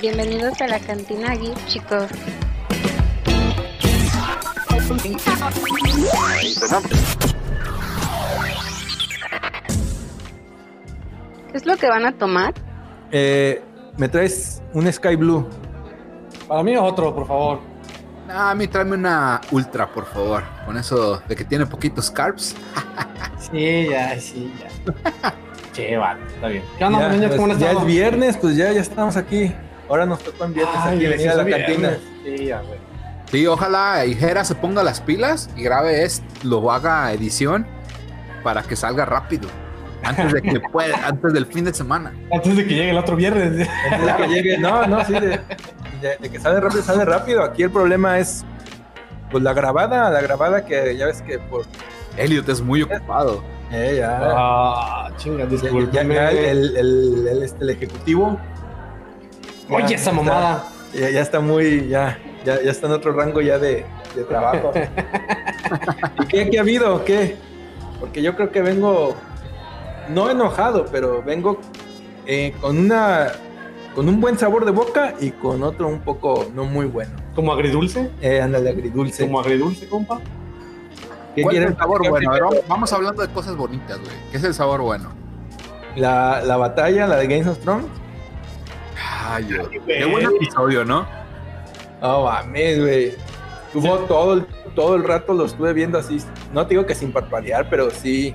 Bienvenidos a la cantina Geek, chicos. ¿Qué es lo que van a tomar? Eh, me traes un Sky Blue. Para mí otro, por favor. Ah, a mí tráeme una ultra, por favor. Con eso de que tiene poquitos carbs. sí, ya, sí, ya. che, vale, está bien. ¿Qué onda, ya, niños? ¿Cómo pues, ya es viernes, pues ya, ya estamos aquí. Ahora nos tocó en viernes Ay, aquí a la cantina. Sí, ya, güey. Sí, ojalá Ijera se ponga las pilas y grabe esto, lo haga edición para que salga rápido. Antes de que pueda, antes del fin de semana. Antes de que llegue el otro viernes. Antes de que llegue, no, no, sí, de, de, que sale rápido, sale rápido. Aquí el problema es pues la grabada, la grabada que ya ves que por Elliot es muy ocupado. Eh, ya. Ah, chinga, Ya, ya, el, el, el, este, el ejecutivo. Oye, esa mamada. Ya, ya, está muy, ya, ya, ya está en otro rango ya de, de trabajo. ¿Y qué, qué ha habido? ¿Qué? Porque yo creo que vengo, no enojado, pero vengo eh, con una con un buen sabor de boca y con otro un poco no muy bueno. ¿Como agridulce? Eh, ándale, agridulce. ¿Como agridulce, compa? ¿Qué quiere el sabor bueno? vamos hablando de cosas bonitas, güey. ¿Qué es el sabor bueno? La, la batalla, la de Games of Thrones. Ay, Qué buen episodio, ¿no? No mames, güey. Tuvo todo el, todo el rato lo estuve viendo así. No te digo que sin parpadear, pero sí.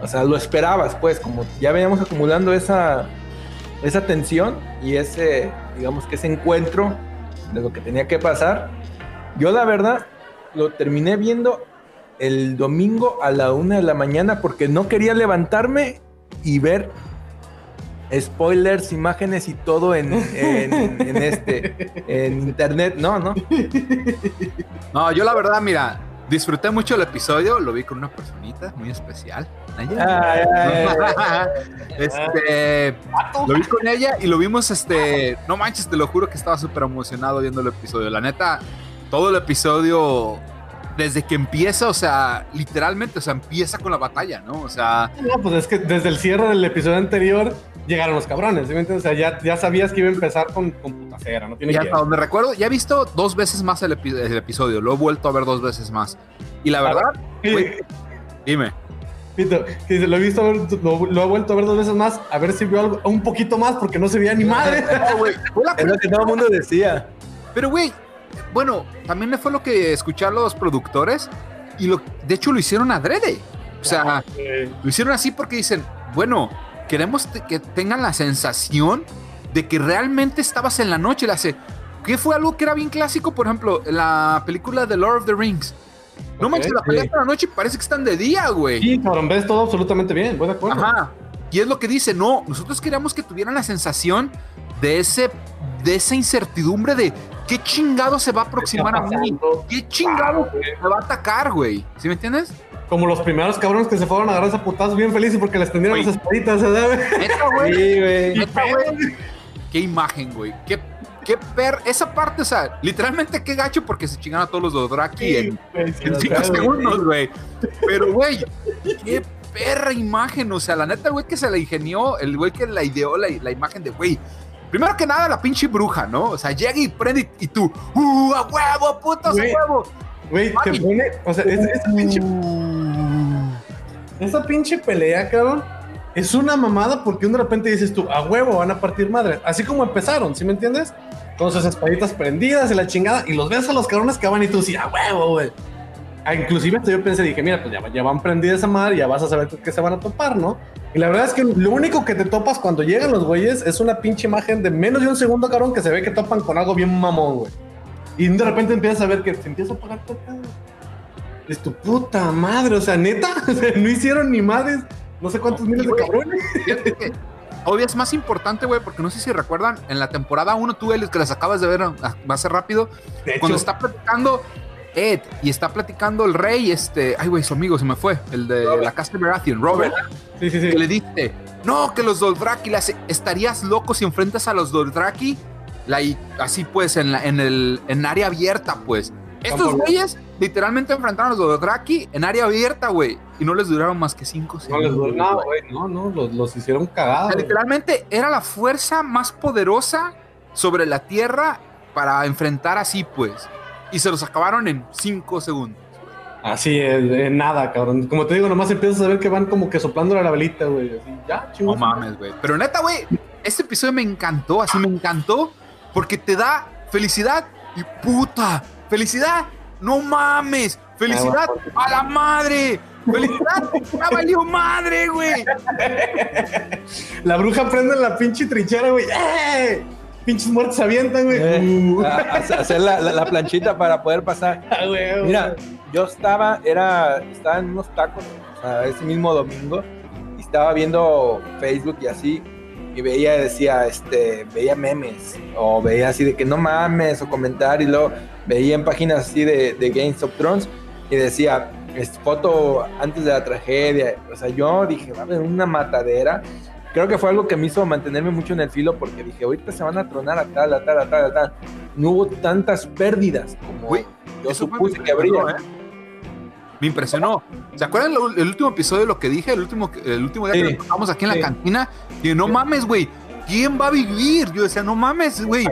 O sea, lo esperabas, pues, como ya veníamos acumulando esa, esa tensión y ese, digamos que ese encuentro de lo que tenía que pasar. Yo la verdad lo terminé viendo el domingo a la una de la mañana porque no quería levantarme y ver spoilers, imágenes y todo en, en, este en internet. No, no. No, yo la verdad, mira, disfruté mucho el episodio, lo vi con una personita muy especial. este, lo vi con ella y lo vimos, este, no manches, te lo juro que estaba súper emocionado viendo el episodio. La neta, todo el episodio, desde que empieza, o sea, literalmente, o sea, empieza con la batalla, ¿no? O sea... No, pues es que desde el cierre del episodio anterior llegaron los cabrones, ¿sí O sea, ya, ya sabías que iba a empezar con, con putacera, ¿no? Tiene y hasta donde recuerdo, ya he visto dos veces más el, episodio, lo he vuelto a ver dos veces más. Y la verdad, dime. Pito, que lo he visto, lo, lo, he vuelto a ver dos veces más, a ver si vio algo, un poquito más, porque no se veía ni madre. es lo que todo el mundo decía. Pero, güey, bueno, también fue lo que escucharon los productores, y lo, de hecho lo hicieron adrede. O sea, lo hicieron así porque dicen, bueno, queremos que tengan la sensación de que realmente estabas en la noche. La hace, que fue algo que era bien clásico, por ejemplo, la película The Lord of the Rings. No manches, la pelea por la noche parece que están de día, güey. Sí, cabrón, ves todo absolutamente bien, voy de acuerdo. Ajá. Y es lo que dice, no, nosotros queríamos que tuvieran la sensación de ese, de esa incertidumbre de qué chingado se va a aproximar a mí, qué chingado me va a atacar, güey. ¿Sí me entiendes? Como los primeros cabrones que se fueron a agarrar esa putazos bien felices porque les tendieron las espaditas, ¿sabes? güey. Sí, güey. Qué imagen, güey. Qué, qué per... Esa parte, o sea, literalmente qué gacho porque se chingaron a todos los Dothraki en, en cinco segundos, güey. Pero, güey, qué perra imagen. O sea, la neta, güey, que se la ingenió, el güey que la ideó la, la imagen de, güey, Primero que nada, la pinche bruja, ¿no? O sea, llega y prende y, tú, ¡uh, a huevo, putos, a huevo! Güey, te pone, o sea, esa pinche. Esa pinche pelea, cabrón, es una mamada porque de repente dices tú, a huevo, van a partir madre. Así como empezaron, ¿sí me entiendes? Con sus espaditas prendidas y la chingada, y los ves a los cabrones que van y tú, sí, a huevo, güey. Ah, inclusive yo pensé, dije, mira, pues ya, ya van prendidas esa madre, ya vas a saber qué se van a topar, ¿no? Y la verdad es que lo único que te topas cuando llegan los güeyes es una pinche imagen de menos de un segundo, cabrón, que se ve que topan con algo bien mamón, güey. Y de repente empiezas a ver que se empieza a apagar todo. Es tu puta madre, o sea, neta, no hicieron ni madres, no sé cuántos miles de cabrones. Obvio es más importante, güey, porque no sé si recuerdan, en la temporada 1 tú, Elios, que las acabas de ver, va a ser rápido, cuando está platicando Ed y está platicando el rey, este, ay, güey, su amigo se me fue, el de la casa de Baratheon, Robert, sí, sí, sí. que le dice, no, que los Dothraki, estarías loco si enfrentas a los Dothraki la, así pues, en, la, en el en área abierta, pues. Estos güeyes literalmente enfrentaron a los Dothraki en área abierta, güey. Y no les duraron más que cinco segundos. No les duraron güey. No, no, los, los hicieron cagados. literalmente era la fuerza más poderosa sobre la Tierra para enfrentar así, pues. Y se los acabaron en cinco segundos. Así es, nada, cabrón. Como te digo, nomás empiezas a ver que van como que soplando la velita, güey. Así, ya, No chingón. mames, güey. Pero neta, güey, este episodio me encantó, así me encantó, porque te da felicidad y puta, felicidad, no mames, felicidad a la madre, felicidad, ya valió madre, güey. La bruja prende en la pinche trinchera, güey. ¡Eh! Pinches muertos se avientan, güey. Eh, Uh. hacer la, la- la planchita para poder pasar. Ah, güey, Mira, yo estaba, era, estaba en unos tacos, o sea, ese mismo domingo, y estaba viendo Facebook y así, y veía, decía, este, veía memes, o veía así de que no mames, o comentarios, y luego veía en páginas así de, de Games of Thrones, y decía, es foto antes de la tragedia, o sea, yo dije, va a haber una matadera, creo que fue algo que me hizo mantenerme mucho en el filo, porque dije, ahorita se van a tronar a tal, a tal, a tal, a tal, no hubo tantas pérdidas como yo supuse que habría. ¿eh? Me impresionó. ¿Se acuerdan lo- el último episodio de lo que dije? El último, el último día Sí. que estábamos aquí en Sí. la cantina. Y no mames, güey. ¿Quién va a vivir? Yo decía, no mames, güey.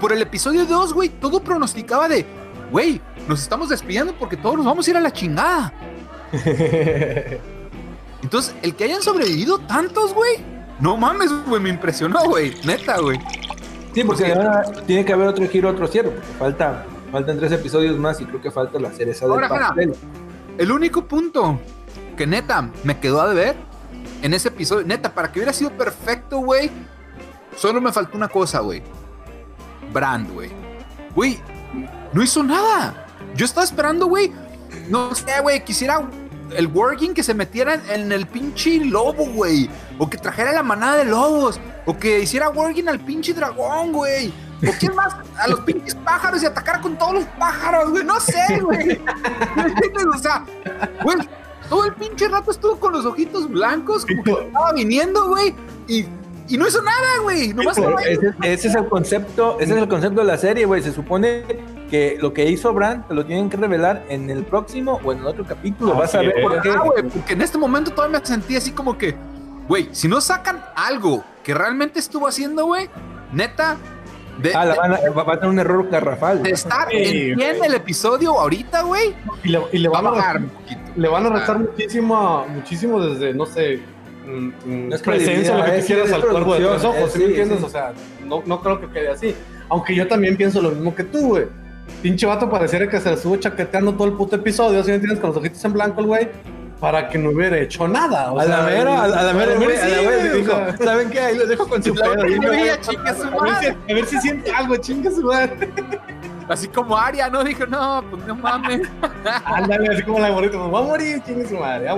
Por el episodio 2, güey, todo pronosticaba de, güey, nos estamos despidiendo porque todos nos vamos a ir a la chingada. Entonces, el que hayan sobrevivido tantos, güey, no mames, güey, me impresionó, güey. Neta, güey. Sí, porque ahora tiene que haber otro giro, otro cierre, porque falta, faltan tres episodios más y creo que falta la cereza del Ahora, mira. pastel. El único punto que neta me quedó a deber en ese episodio, neta, para que hubiera sido perfecto, güey, solo me faltó una cosa, güey. Brand, güey. Güey, no hizo nada. Yo estaba esperando, güey. No sé, güey, quisiera el working que se metiera en el pinche lobo, güey. O que trajera la manada de lobos. O que hiciera working al pinche dragón, güey. O quién más, a los pinches pájaros y atacara con todos los pájaros, güey. No sé, güey. O sea, güey, todo el pinche rato estuvo con los ojitos blancos, como que estaba viniendo, güey. Y, y no hizo nada, güey. Nomás. Ese, ese es el concepto, ese es el concepto de la serie, güey. Se supone que lo que hizo Bran te lo tienen que revelar en el próximo o en el otro capítulo. Vas a Así ver es. por qué. Ah, güey, porque en este momento todavía me sentí así como que, güey, si no sacan algo que realmente estuvo haciendo, güey, neta, de, Ah, la de- a- va a tener un error garrafal. de estar Sí, en güey. 10 el episodio ahorita, güey, Y le, y le va a van a bajar un poquito. le van a Ah. restar muchísimo, muchísimo desde, no sé, mm, mm, No es presencia, lo que es- quieras es al cuervo de producción, ojos, ¿sí me sí, entiendes? sí. O sea, no, no creo que quede así. Aunque yo también pienso lo mismo que tú, güey. Pinche vato pareciera que se le estuvo chaqueteando todo el puto episodio, ¿sí me entiendes? Con los ojitos en blanco el güey, para que no hubiera hecho nada. o A la sea, mera, a la, a la mera, a la güey, dijo, o sea, ¿saben qué? Ahí los dejo con su La pedo. a si- a ver si siente algo, chinga su madre. Así como Aria, ¿no? Dijo, no, pues no mames. Ándale, así como la bonita, pues va a morir, chinga su madre. Ah, a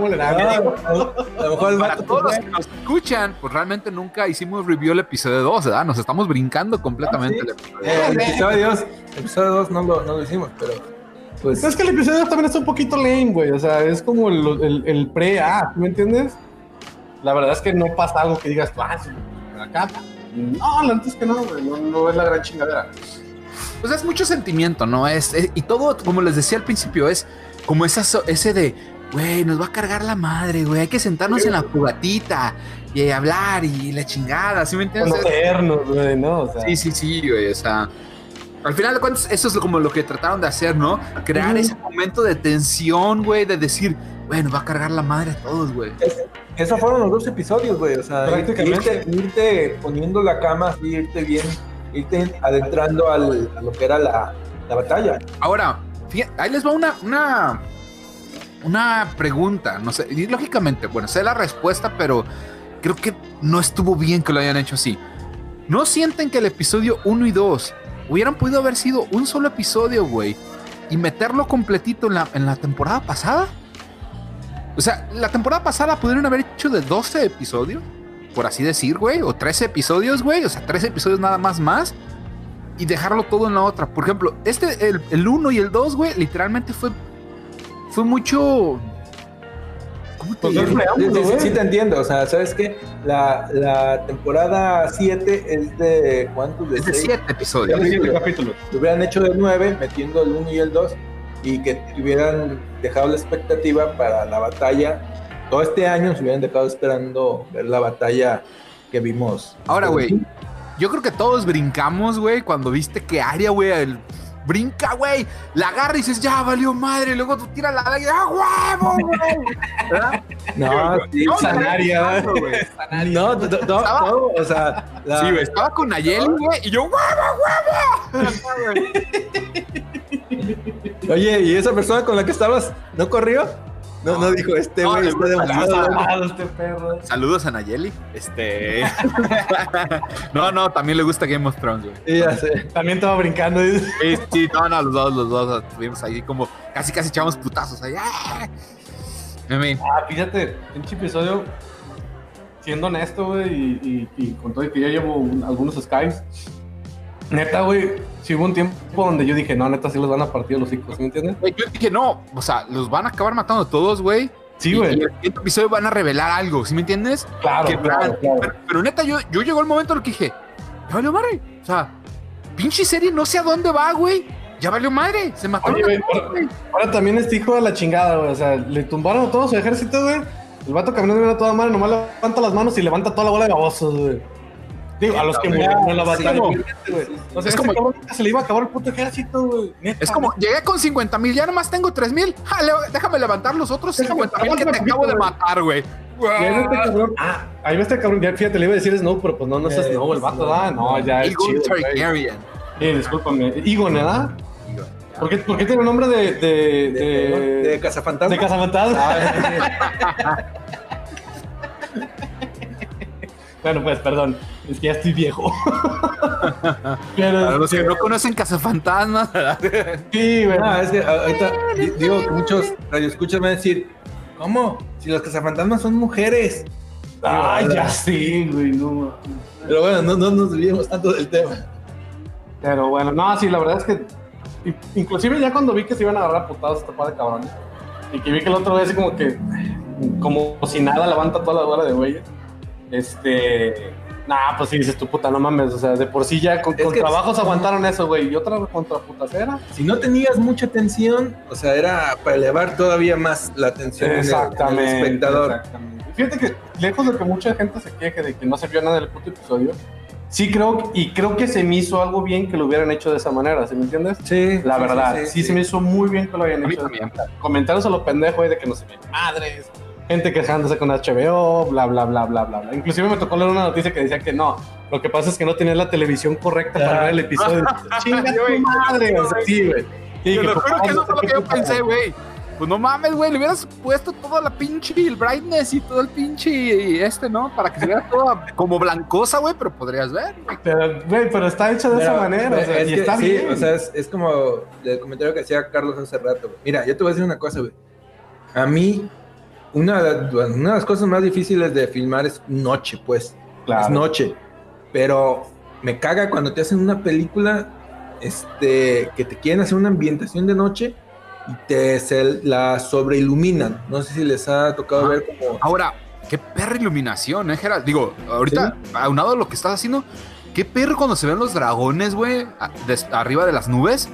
lo- a lo mejor el Para todos los que nos escuchan, pues realmente nunca hicimos review el episodio 2, ¿verdad? Nos estamos brincando completamente Ah, sí. el episodio. Eh, el episodio 2, el episodio 2 no lo, no lo hicimos, pero pues Es que el episodio también está un poquito lame, güey. O sea, es como el, el, el pre-A, ¿me entiendes? La verdad es que no pasa algo que digas, ah, sí, acá. No, la neta es que no, güey. No, no es la gran chingadera. Pues es mucho sentimiento, ¿no? Es, es- y todo, como les decía al principio, es como esa, ese de, güey, nos va a cargar la madre, güey, hay que sentarnos en la fugatita y hablar y la chingada, ¿sí me entiendes? Conocernos, güey, ¿no? O sea, Sí, sí, sí, güey, o sea... Al final de cuentas, eso es como lo que trataron de hacer, ¿no? Crear ese momento de tensión, güey, de decir, güey, nos va a cargar la madre a todos, güey. esos fueron los dos episodios, güey. O sea, Prácticamente. irte, irte poniendo la cama así, irte bien, irte adentrando a lo que era la, la batalla. Ahora, ahí les va una, una, una pregunta. No sé, y lógicamente, bueno, sé la respuesta, pero creo que no estuvo bien que lo hayan hecho así. ¿No sienten que el episodio 1 y 2 hubieran podido haber sido un solo episodio, güey? Y meterlo completito en la, en la temporada pasada? O sea, la temporada pasada pudieron haber hecho de 12 episodios, por así decir, güey, o 13 episodios, güey, o sea, 13 episodios nada más más y dejarlo todo en la otra. Por ejemplo, este, el, el 1 y el 2, güey, literalmente fue, fue mucho. ¿Cómo te Pues. Sí, sí, sí, te entiendo. O sea, ¿sabes qué? La, la temporada 7 es de ¿cuántos? De Es de seis. 7 episodios. Ya siete capítulos. Lo hubieran hecho de 9, metiendo el 1 y el 2, y que hubieran dejado la expectativa para la batalla. Todo este año se hubieran dejado esperando ver la batalla que vimos. Ahora, güey, yo creo que todos brincamos, güey, cuando viste que Aria, güey, el brinca, güey, la agarra y dices, ya valió madre, y luego tú tiras la daga y ¡ah, huevo, güey! ¿Verdad? No, sí, No, Sanaria, no, güey. no, Estaba- todo, o sea, la- Sí, güey, estaba con Nayeli, güey, y yo, ¡huevo, huevo! Oye, ¿y esa persona con la que estabas no corrió? No, no dijo, este No, güey le está demasiado. este perro. Saludos a Nayeli. Este. no, no, también le gusta Game of Thrones, güey. Sí, ya sé. También estaba brincando. Sí, sí, no, no, los dos, los dos estuvimos ahí como casi, casi echamos putazos ahí. ¡ah! I mean, Ah, fíjate, pinche episodio, siendo honesto, güey, y, y- y con todo y que yo llevo un- algunos skies, neta, güey, sí hubo un tiempo donde yo dije, no, neta, sí los van a partir los hijos, ¿sí me entiendes? yo dije, no, o sea, los van a acabar matando a todos, güey. Sí, güey. En el siguiente episodio van a revelar algo, ¿sí me entiendes? Claro, Que- claro, claro. Pero, pero neta, yo, yo llegó el momento en el que dije, ya valió madre. O sea, pinche serie no sé a dónde va, güey. Ya valió madre. Se mataron Oye, a güey, todos, güey. Ahora también este hijo de la chingada, güey, o sea, le tumbaron a todo su ejército, güey. El vato caminando viene a toda madre, nomás levanta las manos y levanta toda la bola de babosos, güey. Digo, a los que murieron en la batalla, como- obviamente, güey. O sea, es como- se le iba a acabar el puto ejército, güey. Neta, Es como, llegué con 50 mil, ya nomás tengo 3 mil. Déjame levantar los otros Déjame- 50 mil que te acabo de matar, güey. Ahí va este cabrón. Ah, ahí va este cabrón. Ya, fíjate, le iba a decir Snow, pero pues no, no es Eh, Snow, el vato, ¿verdad? No, ya es Eagle chido, güey. Targaryen. Sí, discúlpame. Egon, ¿verdad? ¿Por qué, por qué tiene el nombre de... De, De, de, de Cazafantasma. de Cazafantasma? Ah, bueno, pues, perdón. Es que ya estoy viejo. pero, Para los que este, no conocen Cazafantasmas, Sí, güey. No, es que ahorita di- digo que muchos radioescuchas van a decir, ¿cómo? Si los cazafantasmas son mujeres. Ay, ya sí, güey, no. Pero bueno, no, no nos desviemos tanto del tema. Pero bueno, no, sí, la verdad es que in- inclusive ya cuando vi que se iban a agarrar a putados este par de cabrones y que vi que el otro así como que como si nada levanta toda la bola de güey. Este, nah, pues sí dices tu puta, no mames, o sea, de por sí ya con, trabajos aguantaron eso, güey, y otra contra putacera. Si no tenías mucha atención, o sea, era para elevar todavía más la atención en el- en el, espectador. exactamente. Fíjate que lejos de que mucha gente se queje de que no se vio nada del puto episodio, sí creo y creo que se me hizo algo bien que lo hubieran hecho de esa manera, ¿sí me entiendes? Sí, La sí, verdad, sí, sí, sí, se me hizo muy bien que lo hayan A mí hecho. también. Comentarios a los pendejos güey, de que no se ven madres, gente quejándose con HBO, bla, bla, bla, bla, bla, bla. Inclusive me tocó leer una noticia que decía que no, lo que pasa es que no tenías la televisión correcta para ver el episodio. Chinga Güey, tu madre, o sea, sí, güey. Sí, Te lo por juro que eso fue lo que yo pensé, güey. Pues no mames, güey, le hubieras puesto toda la pinche el brightness y todo el pinche este, ¿no? Para que se vea toda como blancosa, güey, pero podrías ver, güey. Pero, güey, pero está hecho de esa Pero, manera, o sea, es y que está sí, bien. o sea, es, es como el comentario que hacía Carlos hace rato. güey. Mira, yo te voy a decir una cosa, güey. A mí, una, una de las cosas más difíciles de filmar es noche, pues. Claro. Es noche. Pero me caga cuando te hacen una película este, que te quieren hacer una ambientación de noche y te se la sobreiluminan. No sé si les ha tocado Ah. ver como... Ahora, qué perra iluminación, ¿eh, Gerald? Digo, ahorita, aunado a lo que estás haciendo, qué perro cuando se ven los dragones, güey, arriba de las nubes.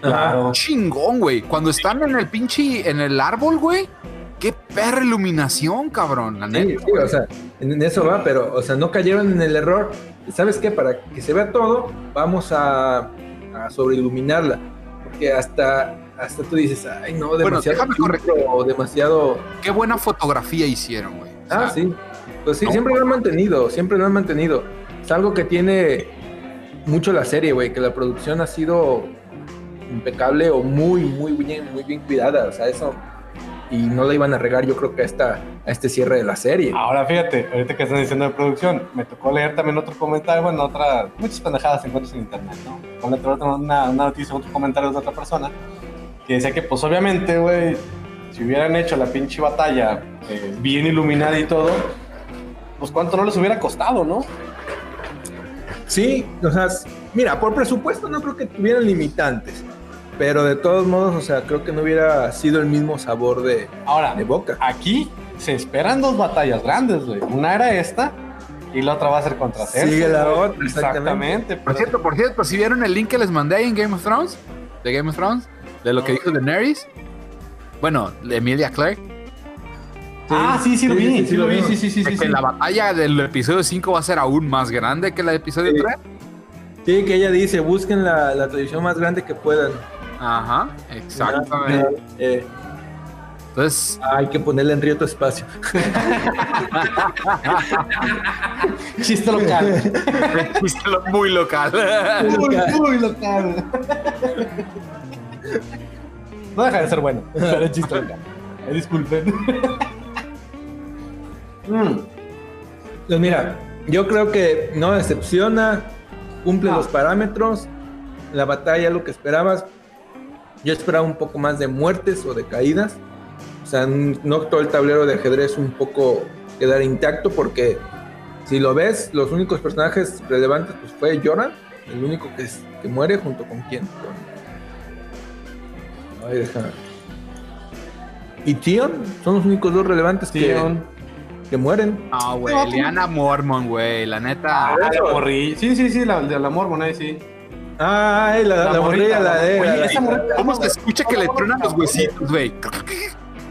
Claro. Chingón, güey. Cuando están en el pinche, en el árbol, güey. Perra iluminación, cabrón. La Sí, neta, sí, o sea, en eso va, pero, o sea, no cayeron en el error. ¿Sabes qué? Para que se vea todo, vamos a, a sobreiluminarla. Porque hasta, hasta tú dices, ay, no, Bueno, demasiado déjame churro o demasiado. Qué buena fotografía hicieron, güey. O Ah, sí. Pues sí, no, siempre lo han mantenido, siempre lo han mantenido. Es algo que tiene mucho la serie, güey, que la producción ha sido impecable o muy, muy bien, muy bien cuidada. O sea, eso. Y no la iban a regar, yo creo que a, esta, a este cierre de la serie. Ahora fíjate, ahorita que están diciendo de producción, me tocó leer también otro comentario, bueno, otra, muchas pendejadas encuentras en internet, ¿no? Con otra, otra- una, una noticia, otro comentario de otra persona, que decía que pues obviamente, güey, si hubieran hecho la pinche batalla eh, bien iluminada y todo, pues cuánto no les hubiera costado, ¿no? Sí, o sea, mira, por presupuesto no creo que tuvieran limitantes, pero de todos modos, o sea, creo que no hubiera sido el mismo sabor de, Ahora, de boca. aquí se esperan dos batallas grandes, güey. Una era esta y la otra va a ser contra Cersei. Sigue la güey. otra, exactamente. Exactamente. Por cierto, por cierto, si vieron el link que les mandé ahí en Game of Thrones, de Game of Thrones, de lo que dijo Daenerys, bueno, de Emilia Clarke, Ah, sí, sí lo Sí, vi, sí, sí, sí lo vi, sí, sí, sí, sí. que sí. la batalla del episodio 5 va a ser aún más grande que la del episodio Sí. 3. Sí, que ella dice, busquen la, la televisión más grande que puedan. Ajá, exactamente. Eh, Entonces, hay que ponerle en río tu espacio. Chiste local. chiste lo- muy local. muy, muy local. No deja de ser bueno, pero es chiste local. Disculpen. Mm. Pues mira, yo creo que no decepciona, cumple No. los parámetros, la batalla lo que esperabas. Yo esperaba un poco más de muertes o de caídas. O sea, no todo el tablero de ajedrez un poco quedar intacto porque si lo ves, los únicos personajes relevantes pues fue Joran, el único que, es- que muere junto con quién. Con... Ay, deja. Y Tion son los únicos dos relevantes que, Tion. que mueren. Ah, güey, Liana Mormon, güey, la neta. Ah, la morri- Sí, sí, sí, la de la Mormon ahí sí. Ay, la, la, La morrilla, la de. Oye, la- esa ¿Cómo se escucha que le truenan los huesitos, güey?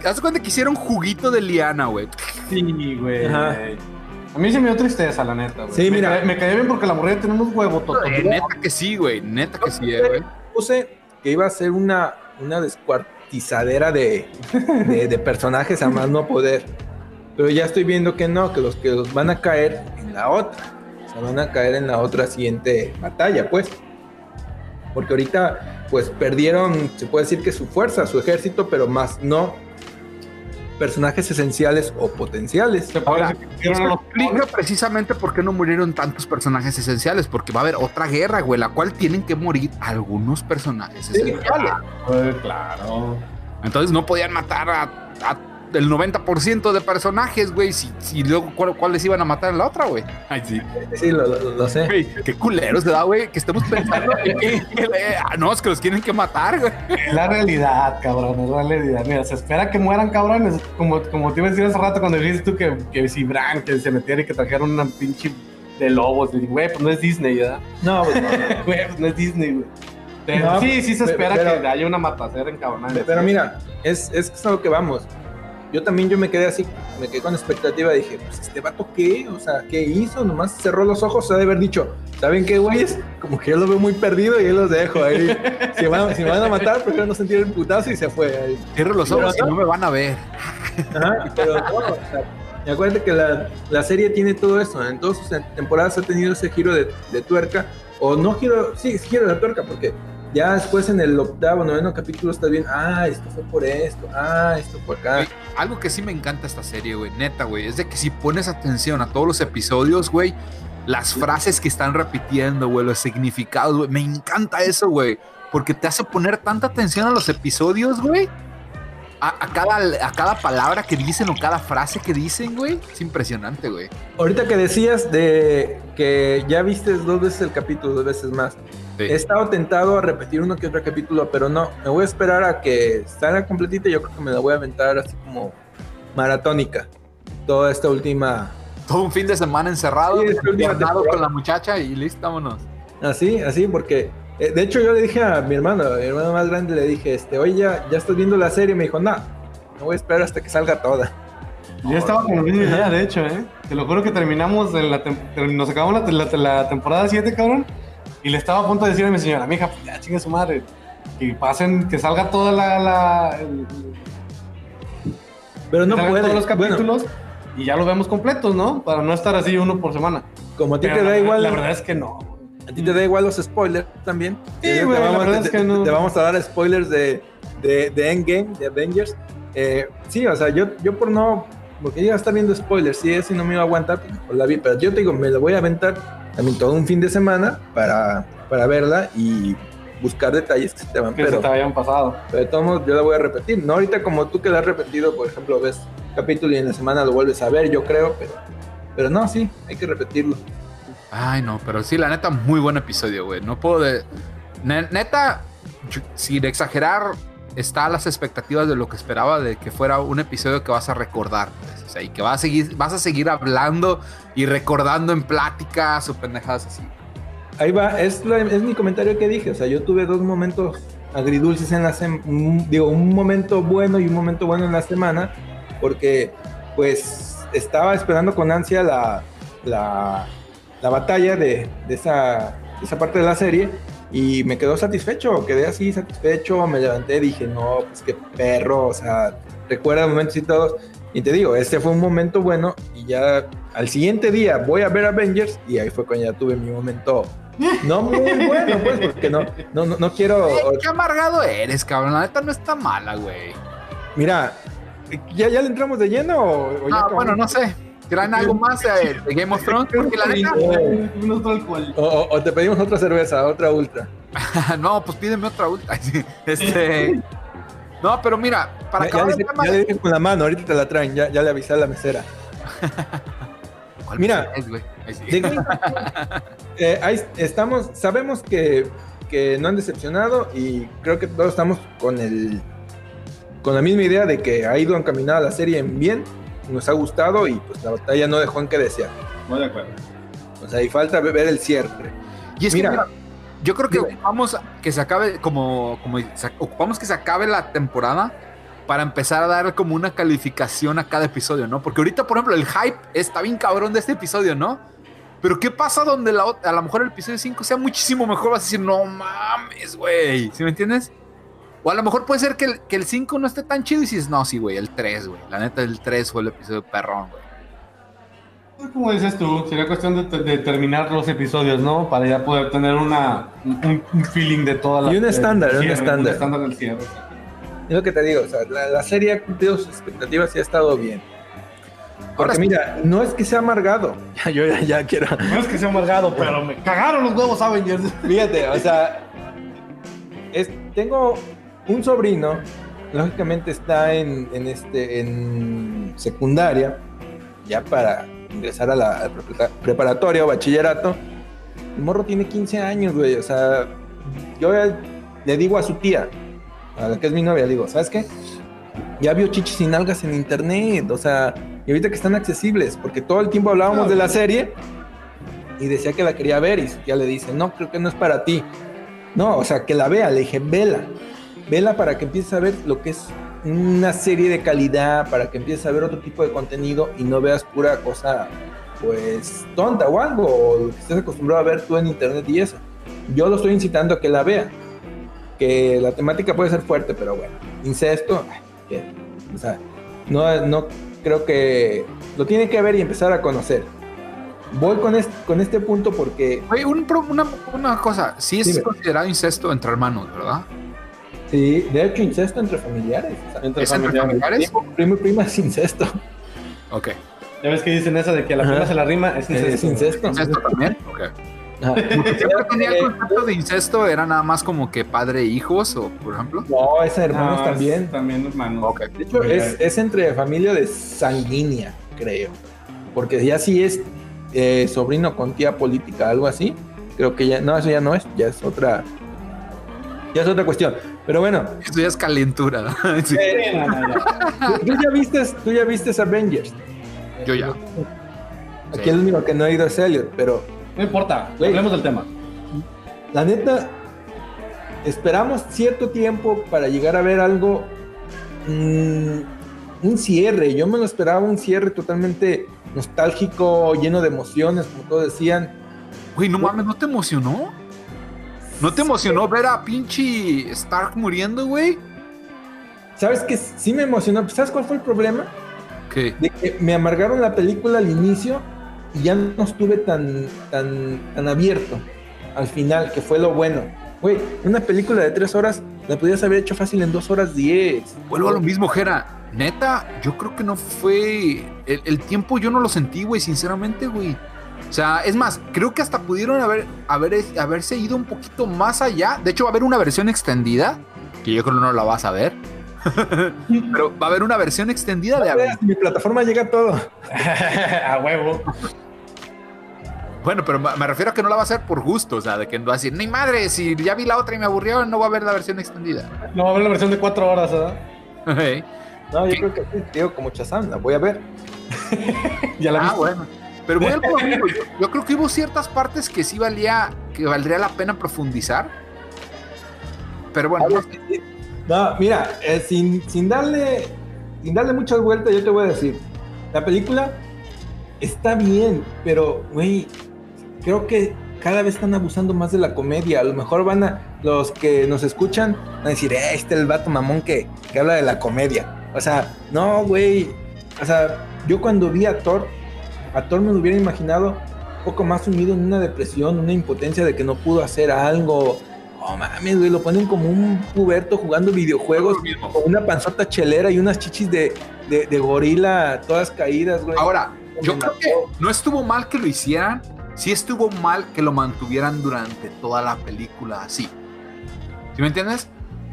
Haz cuenta que hicieron juguito de Liana, güey. Sí, güey. A mí se me dio tristeza, la neta, güey. Sí, Me mira. Me caía bien porque la morrilla tenía unos huevos totos. Eh, neta que sí, güey. Neta que sí, eh, güey. Puse que iba a ser una, una descuartizadera de, de, de personajes a más no poder. Pero ya estoy viendo que no, que los que los van a caer en la otra. O sea, van a caer en la otra siguiente batalla, pues. Porque ahorita, pues perdieron, se puede decir que su fuerza, su ejército, pero más no personajes esenciales o potenciales. Ahora, que Eso los explica precisamente por qué no murieron tantos personajes esenciales, porque va a haber otra guerra, güey, la cual tienen que morir algunos personajes esenciales. Claro. Entonces no podían matar a, a el 90% de personajes, güey, si, si luego ¿cuál- cuáles iban a matar en la otra, güey. Ay, sí. Sí, lo, lo- lo sé. Güey, qué culeros, ¿verdad, güey? Que estemos pensando en que, que- ah, no, es que los tienen que matar, güey. Es la realidad, cabrón, es la realidad. Mira, se espera que mueran cabrones. Como, como te iba a decir hace rato cuando dijiste tú que, que si Bran, que se metiera y que trajeron una pinche de lobos. Y, Güey, pues no es Disney, ¿verdad? No, pues, no. Güey, pues no es Disney, güey. Pero No, sí, sí se pe- espera pero- que haya una matacera encabronada. Pero mira, es, es, es a lo que vamos. Yo también yo me quedé así, me quedé con expectativa, dije, pues este vato qué, o sea, ¿qué hizo? Nomás cerró los ojos, se ha de haber dicho, ¿saben qué, güeyes? Como que yo lo veo muy perdido y yo los dejo ahí. Si, van, si me van a matar, prefiero no sentir el putazo y se fue ahí. Cierro los ojos y no me van a ver. Ajá, pero no, o sea, y acuérdate que la, la serie tiene todo eso, en todas sus temporadas ha tenido ese giro de, de tuerca, o no giro, sí, giro de tuerca, porque ya después en el octavo, noveno capítulo estás bien, ah, esto fue por esto, ah, esto fue acá. Güey, algo que sí me encanta esta serie, güey, neta, güey, es de que si pones atención a todos los episodios, güey, las frases que están repitiendo, güey, los significados, güey, me encanta eso, güey, porque te hace poner tanta atención a los episodios, güey, a, a cada, a cada palabra que dicen o cada frase que dicen, güey, es impresionante, güey. Ahorita que decías de que ya viste dos veces el capítulo, dos veces más. Sí. He estado tentado a repetir uno que otro capítulo, pero no. Me voy a esperar a que salga completita. y Yo creo que me la voy a aventar así como maratónica. Toda esta última. Todo un fin de semana encerrado, Sí, con la muchacha y listo, vámonos. Así, así, porque. eh, de hecho, yo le dije a mi hermano, a mi hermano más grande, le dije, este, oye, ya, ya estás viendo la serie. Me dijo, no, me voy a esperar hasta que salga toda. Yo estaba con la misma idea, de hecho, ¿eh? Te lo juro que terminamos, en la nos acabamos la, la- la temporada 7, cabrón. Y le estaba a punto de decir a mi señora, mija, pues ya chingue su madre. Que pasen, que salga toda la. la el- Pero no puede. todos los Bueno, capítulos y ya los vemos completos, ¿no? Para no estar así uno por semana. como a ti Pero te da la, igual. La verdad es que no. A ti te da igual los spoilers también. Sí, Eh, güey, te, la vamos, verdad te- es que no. te vamos a dar spoilers de, de, de Endgame, de Avengers. Eh, sí, o sea, yo, yo por no. Porque iba a estar viendo spoilers, si eso no me iba a aguantar, pues la vi. Pero yo te digo, me la voy a aventar también todo un fin de semana para, para verla y buscar detalles que se te van. Que Pero, se te habían pasado. pero de todos modos, yo la voy a repetir. No ahorita como tú que la has repetido, por ejemplo, ves capítulo y en la semana lo vuelves a ver, yo creo, pero, pero no, sí, hay que repetirlo. Ay, no, pero sí, la neta, muy buen episodio, güey. No puedo de. Ne- Neta, yo- sin exagerar, está a las expectativas de lo que esperaba de que fuera un episodio que vas a recordar. pues, o y que vas a seguir, vas a seguir hablando y recordando en pláticas o pendejadas así. Ahí va, es, es mi comentario que dije. O sea, yo tuve dos momentos agridulces en la semana. Digo, un momento bueno y un momento bueno en la semana. Porque pues estaba esperando con ansia la, la, la batalla de, de esa, de esa parte de la serie y me quedó satisfecho, quedé así satisfecho, me levanté, dije, no, pues qué perro, o sea, recuerda momentos y todos. Y te digo, este fue un momento bueno y ya al siguiente día voy a ver Avengers y ahí fue cuando ya tuve mi momento no muy bueno, pues, porque no, no, no, no quiero... Ay, qué amargado eres, cabrón. La neta no está mala, güey. Mira, ¿ya, ¿ya le entramos de lleno? O, Ah, bueno, no sé. ¿Traen algo más eh, de Game of Thrones? Porque la neta... O, o- o te pedimos otra cerveza, otra ultra. no, pues pídeme otra ultra. Este... No, pero mira, para Ya, ya acabar el tema ya le dije con la mano, ahorita te la traen, ya, ya le avisé a la mesera. ¿Cuál Mira. es. De Game of Thrones, eh, ahí estamos, sabemos que, que no han decepcionado y creo que todos estamos con el con la misma idea de que ha ido encaminada la serie en bien, nos ha gustado y pues la batalla no dejó en que desear. Muy de acuerdo. O sea, y falta ver el cierre. Y es Mira. que mira, yo creo que Dime. ocupamos que se acabe, como, como ocupamos que se acabe la temporada para empezar a dar como una calificación a cada episodio, ¿no? Porque ahorita, por ejemplo, el hype está bien cabrón de este episodio, ¿no? Pero ¿qué pasa donde la, a lo mejor el episodio 5 sea muchísimo mejor? Vas a decir, no mames, güey. ¿Sí me entiendes? O a lo mejor puede ser que el, que el 5 no esté tan chido y dices, no, sí, güey, el 3, güey. La neta, el 3 fue el episodio perrón, güey. Pues, Como dices tú, sería cuestión de, de terminar los episodios, ¿no? Para ya poder tener una, un, un feeling de toda la. Y un estándar, un estándar. Un estándar del cierre. Es lo que te digo, o sea, la, la serie ha cumplido sus expectativas y ha estado bien. Porque Ahora mira, no es que sea amargado. Ya, yo ya, ya quiero. No es que sea amargado, pero me cagaron los huevos Avengers. Fíjate, o sea, es- tengo un sobrino, lógicamente está en, en este, en secundaria, ya para ingresar a la preparatoria o bachillerato. El morro tiene 15 años, güey, o sea, yo le digo a su tía, a la que es mi novia, le digo, ¿sabes qué? Ya vio chichis y nalgas en internet, o sea, y ahorita que están accesibles, porque todo el tiempo hablábamos de la serie y decía que la quería ver y su tía le dice, no, creo que no es para ti. No, o sea, que la vea, le dije, vela, vela para que empieces a ver lo que es una serie de calidad, para que empieces a ver otro tipo de contenido y no veas pura cosa, pues, tonta o algo, o lo que estés acostumbrado a ver tú en internet y eso. Yo lo estoy incitando a que la vea, que la temática puede ser fuerte, pero bueno, incesto, ¿qué? o sea, no, no creo que lo tiene que ver y empezar a conocer. Voy con este, con este punto porque Oye, un una, una cosa, sí es Dime. considerado incesto entre hermanos, ¿verdad? Sí, de hecho, incesto entre familiares. O sea, Entre ¿Es entre familiares. familiares? primo, primo y prima es incesto. Ok. Ya ves que dicen esa de que a la prima se la rima, es incesto. Es incesto. ¿Incesto también? Ok. Ajá. Siempre tenía el Eh, concepto de incesto, era nada más como que padre e hijos, o por ejemplo. No, es hermanos No, también. es También hermanos. Ok. De hecho, es, es entre familia de sanguínea, creo. Porque ya sí es eh, sobrino con tía política, algo así. Creo que ya, no, eso ya no es, ya es otra, ya es otra cuestión. Pero bueno, Eso ya es calentura. eh, no, no, tú, ya viste, tú ya viste Avengers. yo ya. Aquí Sí. el único que no ha ido es Elliot, pero No importa, Güey. hablemos del tema. La neta, esperamos cierto tiempo para llegar a ver algo, mm, un cierre. Yo me lo esperaba un cierre totalmente nostálgico, lleno de emociones, como todos decían. Güey, no mames, ¿no te emocionó? ¿No te emocionó ver a pinche Stark muriendo, güey? ¿Sabes qué? Sí me emocionó. ¿Sabes cuál fue el problema? ¿Qué? De que me amargaron la película al inicio y ya no estuve tan, tan, tan abierto al final, que fue lo bueno. Güey, una película de tres horas la podías haber hecho fácil en dos horas diez. Vuelvo a lo mismo, Jera. Neta, yo creo que no fue. El, el tiempo yo no lo sentí, güey, sinceramente, güey. O sea, es más, creo que hasta pudieron haber, haber, haberse ido un poquito más allá. De hecho, va a haber una versión extendida, que yo creo que no la vas a ver. Pero va a haber una versión extendida de Avengers. Mi plataforma llega todo. a huevo. Bueno, pero me refiero a que no la va a hacer por gusto, o sea, de que no va a decir, ni madre, si ya vi la otra y me aburrió, no va a ver la versión extendida. No, va a haber la versión de cuatro horas, ¿verdad? No, yo ¿Qué? creo que sí, digo, como Chazam, la voy a ver. Ya la Ah, bueno. Pero voy amigo, yo, creo que hubo ciertas partes que sí valía, que valdría la pena profundizar. Pero bueno. No, mira, eh, sin, sin darle sin darle muchas vueltas, yo te voy a decir. la película está bien, pero, güey, creo que cada vez están abusando más de la comedia. A lo mejor van a, los que nos escuchan, van a decir, eh, este es el vato mamón que, que habla de la comedia. O sea, no, güey. O sea, yo cuando vi a Thor, a Thor me lo hubiera imaginado un poco más sumido en una depresión, una impotencia de que no pudo hacer algo. Oh mames, güey, lo ponen como un puberto jugando videojuegos con una panzota chelera y unas chichis de, de, de gorila todas caídas, güey. Ahora, yo creo que no estuvo mal que lo hicieran, sí estuvo mal que lo mantuvieran durante toda la película así. ¿Sí me entiendes?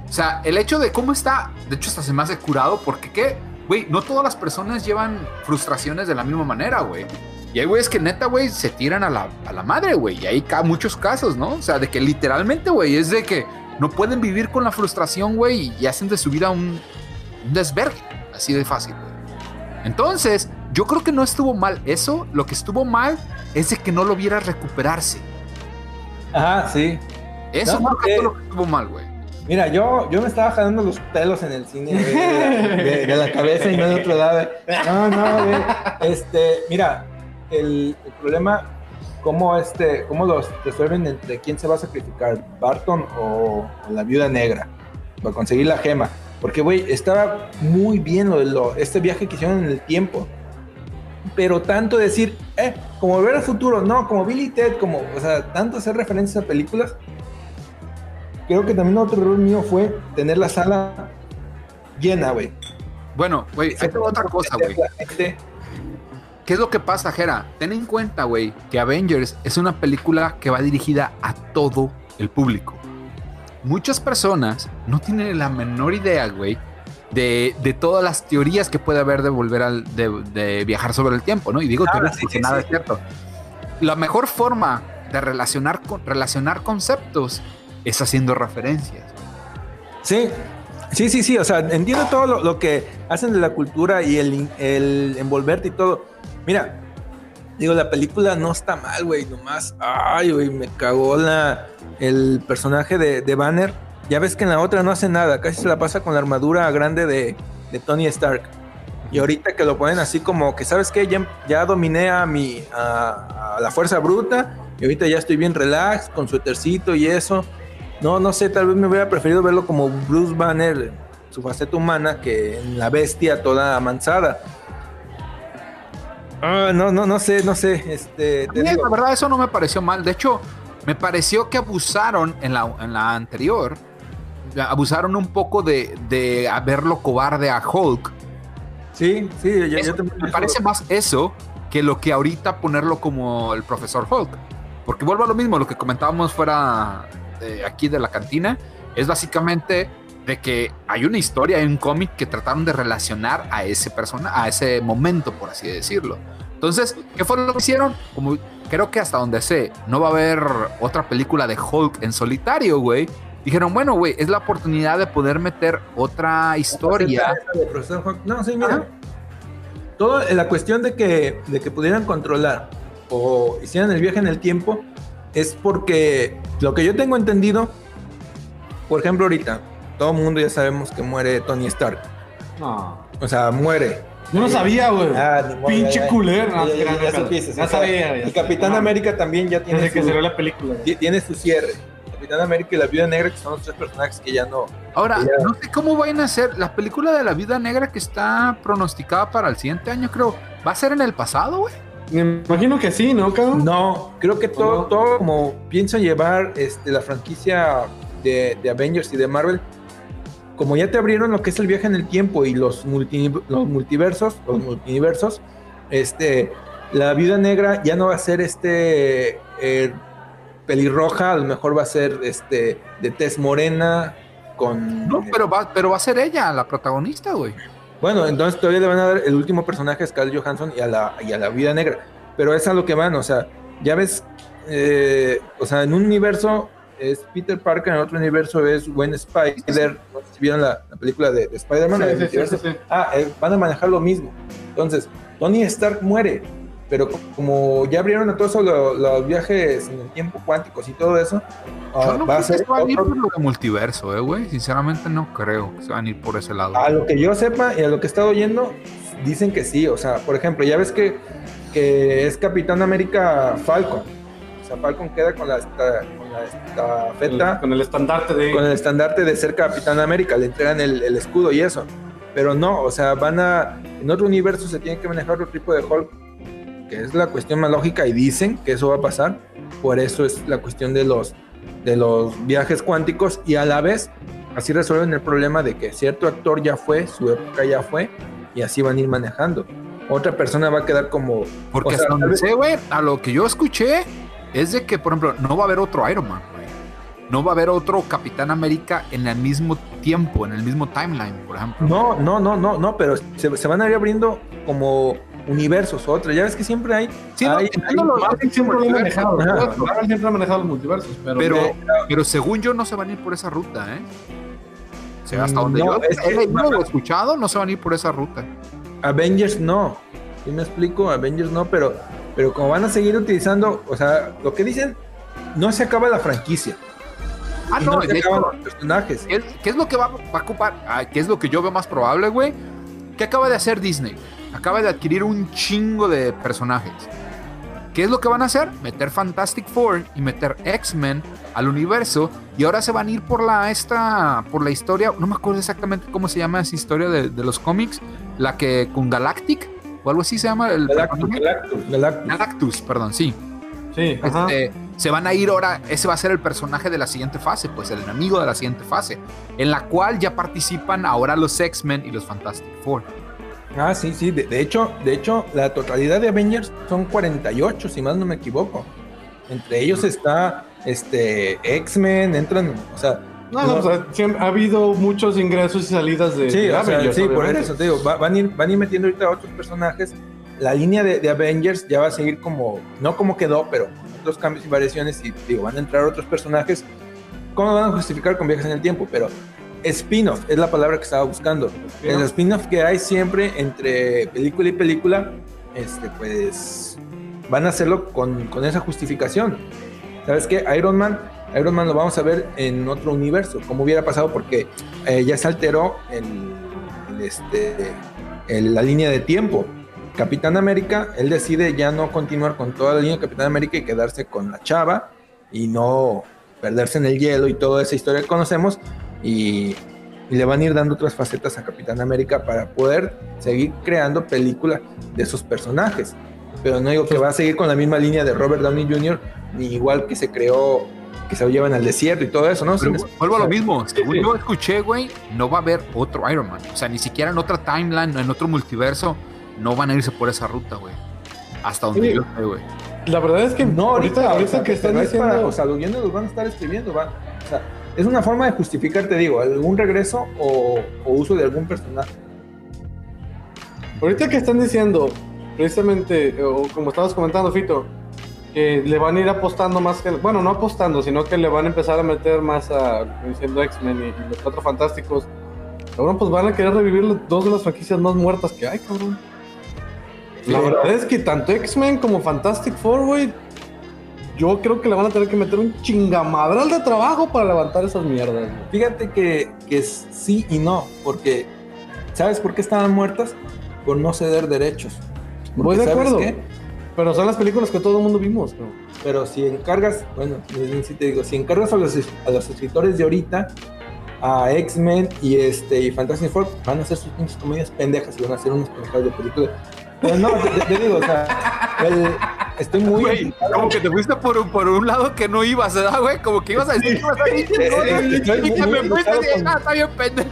O sea, el hecho de cómo está, de hecho hasta se me hace curado porque qué, güey, no todas las personas llevan frustraciones de la misma manera, güey. Y hay güeyes que neta, güey, se tiran a la, a la madre, güey. Y hay ca- muchos casos, ¿no? O sea, de que literalmente, güey, es de que no pueden vivir con la frustración, güey, y hacen de su vida un, un desvergue. Así de fácil, güey. Entonces, yo creo que no estuvo mal eso. Lo que estuvo mal es de que no lo viera recuperarse. Ajá, sí. Eso No, creo que fue lo que estuvo mal, güey. Mira, yo, yo me estaba jalando los pelos en el cine de, de- de la cabeza y no de otro lado. No, no. Este, mira, el, el problema, cómo, este, cómo los resuelven entre quién se va a sacrificar, Barton o, la viuda negra, para conseguir la gema. Porque, güey, estaba muy bien lo lo, este viaje que hicieron en el tiempo. Pero tanto decir, eh, como ver al futuro, no, como Billy Ted, como, o sea, tanto hacer referencias a películas creo que también otro error mío fue tener la sala llena, güey. Bueno, güey, hay otra cosa, güey. ¿Qué es lo que pasa, Jera? Ten en cuenta, güey, que Avengers es una película que va dirigida a todo el público. Muchas personas no tienen la menor idea, güey, de, de todas las teorías que puede haber de volver al, de, de viajar sobre el tiempo, ¿no? Y digo teorías sí, porque sí, nada sí. es cierto. La mejor forma de relacionar, con, relacionar conceptos es haciendo referencias. Sí, sí, sí, sí. O sea, entiendo todo lo, que hacen de la cultura y el, el envolverte y todo. Mira, digo, la película no está mal, güey. Nomás, ay, güey, me cagó el personaje de, de Banner. Ya ves que en la otra no hace nada. Casi se la pasa con la armadura grande de, de Tony Stark. Y ahorita que lo ponen así como que, ¿sabes qué? Ya, ya dominé a mi, a, la fuerza bruta. Y ahorita ya estoy bien relax, con suétercito y eso. No, no sé, tal vez me hubiera preferido verlo como Bruce Banner, su faceta humana, que en la bestia toda avanzada. Ah, no, no, no sé, no sé. Este, mí, la verdad, eso no me pareció mal. De hecho, me pareció que abusaron en la, en la anterior. Abusaron un poco de, de verlo cobarde a Hulk. sí, sí, yo, Eso- me parece más eso que lo que ahorita ponerlo como el profesor Hulk. Porque vuelvo a lo mismo, lo que comentábamos fuera de aquí de la cantina, es básicamente de que hay una historia, hay un cómic que trataron de relacionar a ese persona, a ese momento, por así decirlo. Entonces, ¿qué fue lo que hicieron? Como creo que hasta donde sé, no va a haber otra película de Hulk en solitario, güey. Dijeron, bueno, güey, es la oportunidad de poder meter otra historia. No, sí, mira. Todo la cuestión de que, de que pudieran controlar o hicieran el viaje en el tiempo es porque lo que yo tengo entendido, por ejemplo, ahorita, todo el mundo ya sabemos que muere Tony Stark. No. O sea, muere. Yo no sabía, güey. Ah, Pinche ya, ya. culero. Ya, supiste, o sea, sabía. ya El. Capitán No, América también ya tiene Desde que su, salió la película. tiene su cierre. Capitán América y la Viuda Negra, que son los tres personajes que ya no. Ahora, Ya. no sé cómo vayan a ser. La película de la Viuda Negra que está pronosticada para el siguiente año, creo, ¿va a ser en el pasado, güey? Me imagino que sí, ¿no, cabrón? No, creo que todo, no? todo como piensan llevar este, la franquicia de, de Avengers y de Marvel, como ya te abrieron lo que es el viaje en el tiempo y los, multi- los multiversos, los multiversos, este, la viuda negra ya no va a ser este eh, pelirroja, a lo mejor va a ser este de tez morena con No, pero va, pero va a ser ella la protagonista, güey. Bueno, entonces todavía le van a dar el último personaje a Scarlett Johansson y a la, y a la vida negra. Pero es a lo que van, o sea, ya ves, eh, o sea, en un universo es Peter Parker, en otro universo es Gwen Spider. No sé si vieron la, la película de, de Spider-Man. Sí, sí, sí. Ah, eh, van a manejar lo mismo. Entonces, Tony Stark muere, pero co- como ya abrieron a todos los viajes en el tiempo cuánticos y todo eso, ah, Yo no va a creo que ser se van a ir otro- por lo de multiverso, eh, güey. Sinceramente no creo que se van a ir por ese lado. A lo que yo sepa y a lo que he estado oyendo, dicen que sí, o sea, por ejemplo, ya ves que, que es Capitán América Falcon. O sea, Falcon queda con la, esta- con la estafeta, Con el estandarte de. con el estandarte de ser Capitán América, le entregan el, el escudo y eso. Pero no, o sea, van a. En otro universo se tiene que manejar otro tipo de Hulk, que es la cuestión más lógica, y dicen que eso va a pasar. Por eso es la cuestión de los, de los viajes cuánticos, y a la vez, así resuelven el problema de que cierto actor ya fue, su época ya fue, y así van a ir manejando. Otra persona va a quedar como. Porque o sea, hasta tal donde vez- sé, güey, a lo que yo escuché es de que, por ejemplo, no va a haber otro Iron Man, güey. No va a haber otro Capitán América en el mismo tiempo, en el mismo timeline, por ejemplo. No, no, no, no, no, pero se, se van a ir abriendo como universos, otros. Ya ves que siempre hay. Sí, no, hay- entiendo lo- Marvel siempre lo ha manejado. Ajá. Marvel siempre ha manejado los multiversos, pero. Pero, pero según yo no se van a ir por esa ruta, ¿eh? O sea, hasta Mm, donde no, yo es que- he leído o escuchado, no se van a ir por esa ruta. Avengers no. ¿Sí me explico? Avengers no, pero, pero como van a seguir utilizando, o sea, lo que dicen, no se acaba la franquicia. Ah, y no, se acaban hecho, los personajes. ¿qué, qué es lo que va, va a ocupar? Ah, ¿Qué es lo que yo veo más probable, güey? ¿Qué acaba de hacer Disney? Acaba de adquirir un chingo de personajes. ¿Qué es lo que van a hacer? Meter Fantastic Four y meter X-Men al universo y ahora se van a ir por la esta por la historia, no me acuerdo exactamente cómo se llama esa historia de, de los cómics, la que con Galactic o algo así se llama el Galactus. Galactus, Galactus. Galactus, perdón, sí. Sí, ajá. Este, se van a ir ahora, ese va a ser el personaje de la siguiente fase, pues el enemigo de la siguiente fase, en la cual ya participan ahora los X-Men y los Fantastic Four. Ah, sí, sí. De, de hecho, de hecho, la totalidad de Avengers son 48, si más no me equivoco. Entre ellos está este X-Men, entran, o sea, No, no, o sea, siempre ha habido muchos ingresos y salidas de, Sí, de o sea, Avengers, sí, por obviamente. eso te digo, va- van, a ir, van a ir metiendo ahorita otros personajes. La línea de, de Avengers ya va a seguir como, no como quedó, pero otros cambios y variaciones. Y digo, van a entrar otros personajes. ¿Cómo van a justificar con viajes en el tiempo? Pero spin-off es la palabra que estaba buscando. El spin-off que hay siempre entre película y película, este, pues van a hacerlo con, con esa justificación. ¿Sabes qué? Iron Man, Iron Man lo vamos a ver en otro universo, como hubiera pasado porque eh, ya se alteró el, el, este, el- la línea de tiempo. Capitán América, él decide ya no continuar con toda la línea de Capitán América y quedarse con la chava y no perderse en el hielo y toda esa historia que conocemos y, y le van a ir dando otras facetas a Capitán América para poder seguir creando películas de esos personajes. Pero no digo que va a seguir con la misma línea de Robert Downey Jr., ni igual que se creó, que se lo llevan al desierto y todo eso, ¿no? Pero vuelvo a lo mismo, según sí. yo escuché, güey, no va a haber otro Iron Man. O sea, ni siquiera en otra timeline, en otro multiverso, no van a irse por esa ruta, güey. Hasta donde Sí. yo sé, güey. La verdad es que No, ahorita, ahorita, sea, que están diciendo. para- o sea, los guiones los van a estar escribiendo, va. O sea, es una forma de justificar, te digo, algún regreso o, o uso de algún personaje. Ahorita que están diciendo, precisamente, o como estabas comentando, Fito, que le van a ir apostando más que. Bueno, no apostando, sino que le van a empezar a meter más a. diciendo X-Men y, y los cuatro fantásticos. Cabrón, pues van a querer revivir dos de las franquicias más muertas que hay, cabrón. La verdad es que tanto X-Men como Fantastic Four, güey, yo creo que le van a tener que meter un chingamadral de trabajo para levantar esas mierdas, güey. Fíjate que, que es sí y no, porque ¿sabes por qué estaban muertas? Por no ceder derechos. Voy de ¿sabes acuerdo. qué? Pero son las películas que todo el mundo vimos, cabrón. Pero si encargas, bueno, si te digo, si encargas a los, a los escritores de ahorita, a X-Men y este y Fantastic Four, van a hacer sus pinches comedias pendejas y van a hacer unos pendejados de películas. Pero no, te- te digo, o sea, el- estoy muy. Güey, como que te fuiste por un, por un lado que no ibas, ¿verdad, güey? Como que ibas a decir que ibas a decir Sí, sí, estoy y que me fuiste y con- ah, está bien pendejo.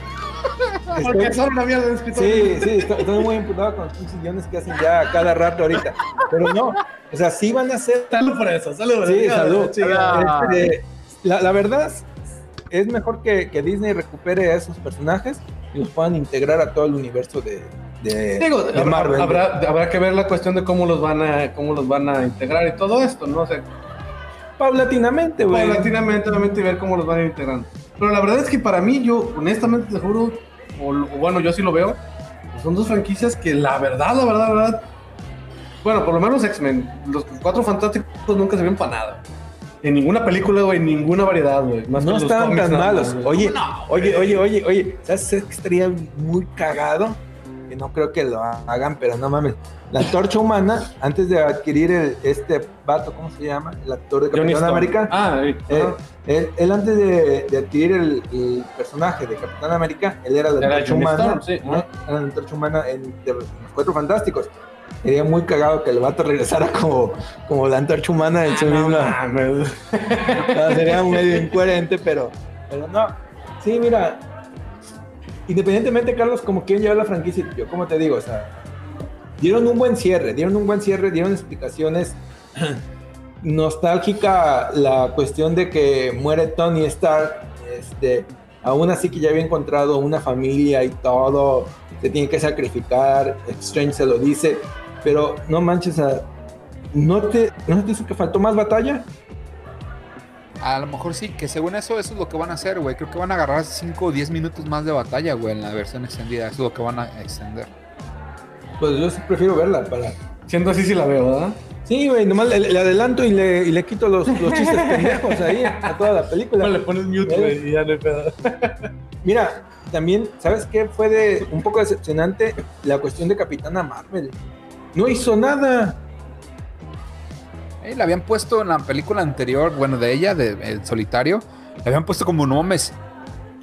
Porque son una mierda de escritores. Sí, sí, estoy, estoy muy imputado con los pinches guiones que hacen ya cada rato ahorita. Pero no, o sea, sí van a ser. Salud por eso, salud. por Sí, eso. salud. Chingada. Este, la, la verdad, es mejor que, que Disney recupere a esos personajes y los puedan integrar a todo el universo de, de, Digo, de habrá, Marvel. habrá, habrá que ver la cuestión de cómo los van a cómo los van a integrar y todo esto, ¿no? O sea, Paulatinamente, güey. paulatinamente, obviamente, y ver cómo los van a ir integrando. Pero la verdad es que para mí, yo, honestamente, te juro, o, o bueno, yo así lo veo, pues son dos franquicias que la verdad, la verdad, la verdad, bueno, por lo menos X-Men, los cuatro fantásticos nunca se ven para nada. En ninguna película, güey, en ninguna variedad, güey. No estaban tan malos. más. Oye, No, oye, oye, oye, oye, ¿sabes qué estaría muy cagado? Que no creo que lo hagan, pero no mames. La antorcha humana, antes de adquirir el- este vato, ¿cómo se llama? El actor de Capitán. América. Ah. Eh, él, él antes de, de adquirir el, el personaje de Capitán América, él era la Era antorcha humana. Storm, sí. ¿no? Era la antorcha humana en, de los Cuatro Fantásticos. Sería muy cagado que el vato regresara como, como la antorcha humana en su Ah, misma. sería medio incoherente, pero, pero no. Sí, mira, independientemente, Carlos, como quieren llevar la franquicia, yo como te digo, o sea, dieron un buen cierre, dieron un buen cierre, dieron explicaciones. Nostálgica la cuestión de que muere Tony Stark, este, aún así que ya había encontrado una familia y todo, se tiene que sacrificar, Strange se lo dice, pero no manches, sea, ¿no te, ¿no te dice que faltó más batalla? A lo mejor sí, que según eso, eso es lo que van a hacer, güey. Creo que van a agarrar 5 o 10 minutos más de batalla, güey, en la versión extendida. Eso es lo que van a extender. Pues yo sí prefiero verla para. Siendo así, sí la veo, ¿verdad? Sí, güey, nomás le, le adelanto y le, y le quito los, los chistes pendejos ahí a toda la película. le pones mute, güey, y ya no hay pedo. Mira, también, ¿sabes qué? Fue de un poco decepcionante la cuestión de Capitana Marvel. No hizo nada. Eh, la habían puesto en la película anterior, bueno, de ella, de El Solitario, la habían puesto como un homes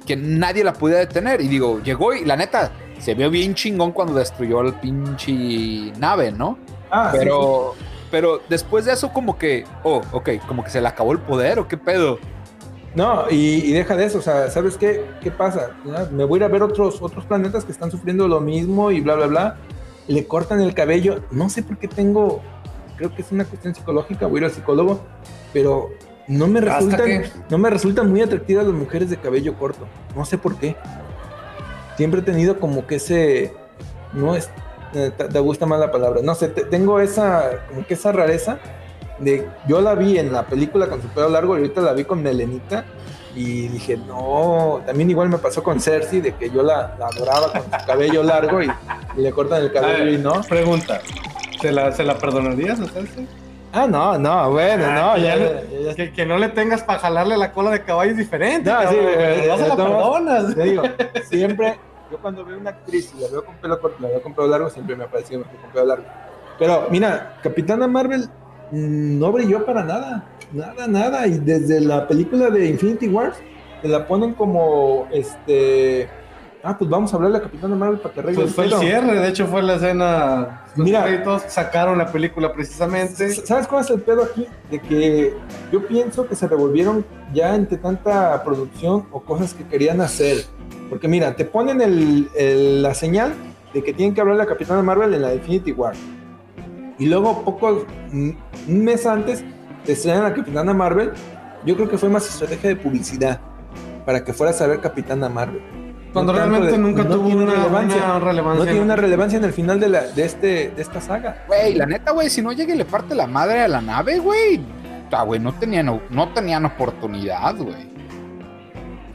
que nadie la podía detener. Y digo, llegó y la neta, se vio bien chingón cuando destruyó el pinche nave, ¿no? Ah, Pero, pero después de eso, como que, oh, ok, como que se le acabó el poder o qué pedo. sí. No, y, y deja de eso, o sea, ¿sabes qué? ¿Qué pasa? Ya, Me voy a ir a ver otros, otros planetas que están sufriendo lo mismo y bla, bla, bla. Le cortan el cabello. No sé por qué tengo, creo que es una cuestión psicológica, voy a ir al psicólogo, pero no me resultan, que- no me resultan muy atractivas las mujeres de cabello corto. No sé por qué. Siempre he tenido como que ese, no es, eh, te, te gusta más la palabra, no sé, te- tengo esa, como que esa rareza de, yo la vi en la película con su pelo largo y ahorita la vi con Melenita y dije, no, también igual me pasó con Cersei, de que yo la, la adoraba con su cabello largo y, y le cortan el cabello y no. Pregunta. ¿Se la, ¿Se la perdonarías a? Ah, no, no, bueno, Ah, no, ya, que ya- ya- Que, que no le tengas para jalarle la cola de caballo es diferente. No, sí, eh, no se la perdonas. Te digo, siempre, yo cuando veo una actriz y la veo con pelo corto, la veo con pelo largo, siempre me ha parecido mejor con pelo largo. Pero mira, Capitana Marvel mm, no brilló para nada, nada, nada. Y desde la película de Infinity Wars, te la ponen como, este, ah, pues vamos a hablarle a Capitana Marvel para que arregle Pues fue el cierre, de hecho fue la escena. Los Mira. créditos sacaron la película precisamente. ¿Sabes cuál es el pedo aquí? De que yo pienso que se revolvieron ya entre tanta producción o cosas que querían hacer. Porque mira, te ponen el- el- la señal de que tienen que hablar a la Capitana Marvel en la Infinity War. Y luego, pocos, un mes antes, te estrenan a la Capitana Marvel. Yo creo que fue más estrategia de publicidad para que fueras a ver Capitana Marvel. Cuando realmente de- nunca no tuvo una relevancia. una relevancia. No tiene una relevancia en el final de, la, de, este, de esta saga. Güey, la neta, güey, si no llega y le parte la madre a la nave, güey. Ah, güey, no tenían, no tenían oportunidad, güey.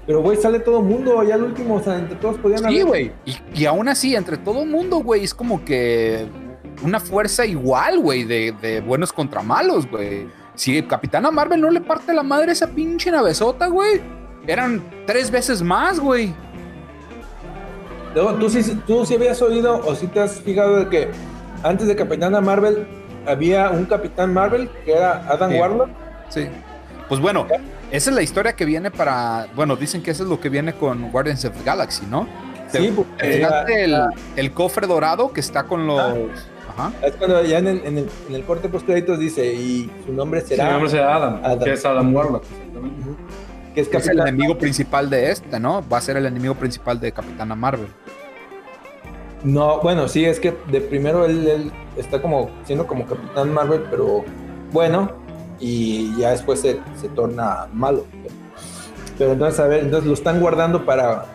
Pero, güey, sale todo el mundo. Ya al último, o sea, entre todos podían Sí, güey. Y, y aún así, entre todo el mundo, güey, es como que una fuerza igual, güey, de, de buenos contra malos, güey. Si Capitana Marvel no le parte la madre a esa pinche navezota, güey, eran tres veces más, güey. Luego, ¿tú sí, tú sí habías oído o sí te has fijado de que antes de Capitana Marvel había un Capitán Marvel que era Adam Sí. Warlock? Sí. Pues bueno, esa es la historia que viene para. Bueno, dicen que eso es lo que viene con Guardians of the Galaxy, ¿no? Sí, porque del el cofre dorado que está con los. Ah. Ajá. es cuando ya en el, en el, en el corte post créditos dice y su nombre será mi nombre será Adam, Adam. que es Adam Warlock. que es Es el enemigo principal de este, ¿no? Va a ser el enemigo principal de Capitana Marvel. No, bueno, sí, es que de primero él, él está como siendo como Capitán Marvel, pero bueno, y ya después se, se torna malo. Pero entonces, a ver, entonces lo están guardando para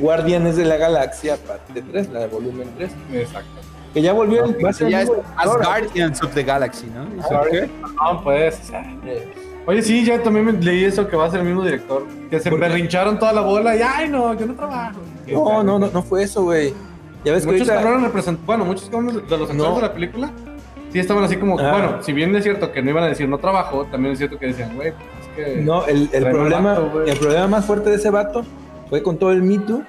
Guardianes de la Galaxia, parte 3, la de volumen 3. Exacto. Que ya volvió el. va a ser ya es Thor, Guardians of the Galaxy, ¿no? Ah, ¿Qué? No, pues. o sea, eh, Oye, sí, ya también me leí eso que va a ser el mismo director. Que se berrincharon toda la bola y ay no, yo no trabajo. No, no, no, no fue eso, güey. Ya ves que Muchos ahorita- cabrones representan, bueno, muchos cabrones de los actores No. de la película sí estaban así como, Ah. bueno, si bien es cierto que no iban a decir no trabajo, también es cierto que decían, güey, pues es que No, el, el problema, vato, el problema más fuerte de ese vato fue con todo el mito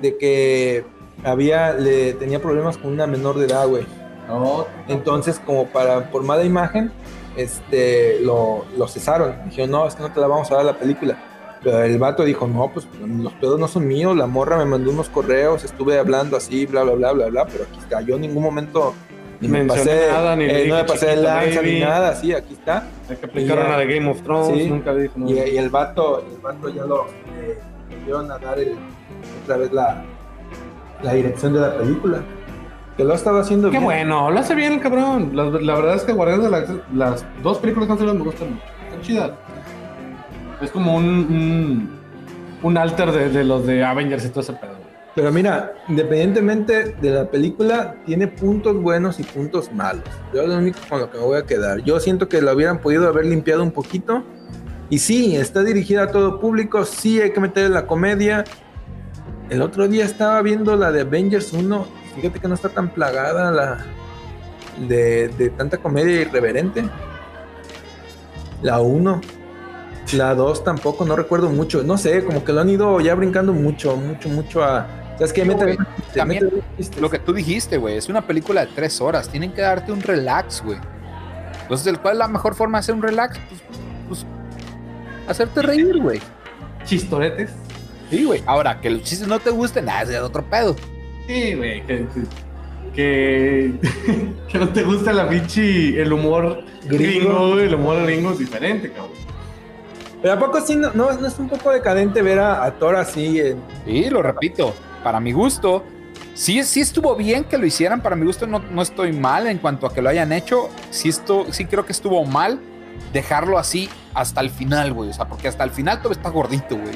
de que había, le tenía problemas con una menor de edad, güey. No, Entonces, como para, por mala imagen, este, lo, lo cesaron. Dijeron, no, es que no te la vamos a dar la película. Pero el vato dijo, no, pues los pedos no son míos, la morra me mandó unos correos, estuve hablando así, bla, bla, bla, bla, bla, pero aquí está. Yo en ningún momento ni me pasé, nada, ni eh, no me pasé chiquito lanza baby. ni nada, sí, aquí está. que aplicar Y ya- una de Game of Thrones. Sí. Nunca dijo Y, nada. y el vato, el vato ya lo eh, a dar el, otra vez la, la dirección de la película. Que lo ha estado haciendo Qué bien. bueno, lo hace bien el cabrón. La, la verdad es que Guardianes de la Galaxia- las dos películas que han salido me gustan mucho. Están chidas. Es como un, un, un de, los de Avengers y todo ese pedo. Pero mira, independientemente de la película, tiene puntos buenos y puntos malos. Yo lo único con lo que me voy a quedar. Yo siento que lo hubieran podido haber limpiado un poquito. Y sí, está dirigida a todo público, sí hay que meterle la comedia. El otro día estaba viendo la de Avengers 1. Fíjate que no está tan plagada la de, de tanta comedia irreverente. La 1. La 2 tampoco, no recuerdo mucho. No sé, como que lo han ido ya brincando mucho, mucho, mucho a. ¿Sabes qué? Sí, Mete- También mete. Lo que tú dijiste, güey, es una película de tres horas. Tienen que darte un relax, güey. Entonces, ¿el ¿cuál es la mejor forma de hacer un relax? Pues, pues hacerte reír, güey. Chistoretes. Sí, güey. Ahora, que los chistes no te gusten, nada, es de otro pedo. Sí, güey. Que, que, que no te gusta la pinche, el humor Gringo. gringo. El humor gringo es diferente, cabrón. Pero ¿a poco sí no, no, no es un poco decadente ver a, a Thor así en. Sí, lo repito. Para mi gusto, sí, sí estuvo bien que lo hicieran. Para mi gusto, no, no estoy mal en cuanto a que lo hayan hecho. Sí, esto, sí creo que estuvo mal dejarlo así hasta el final, güey. O sea, porque hasta el final todo está gordito, güey.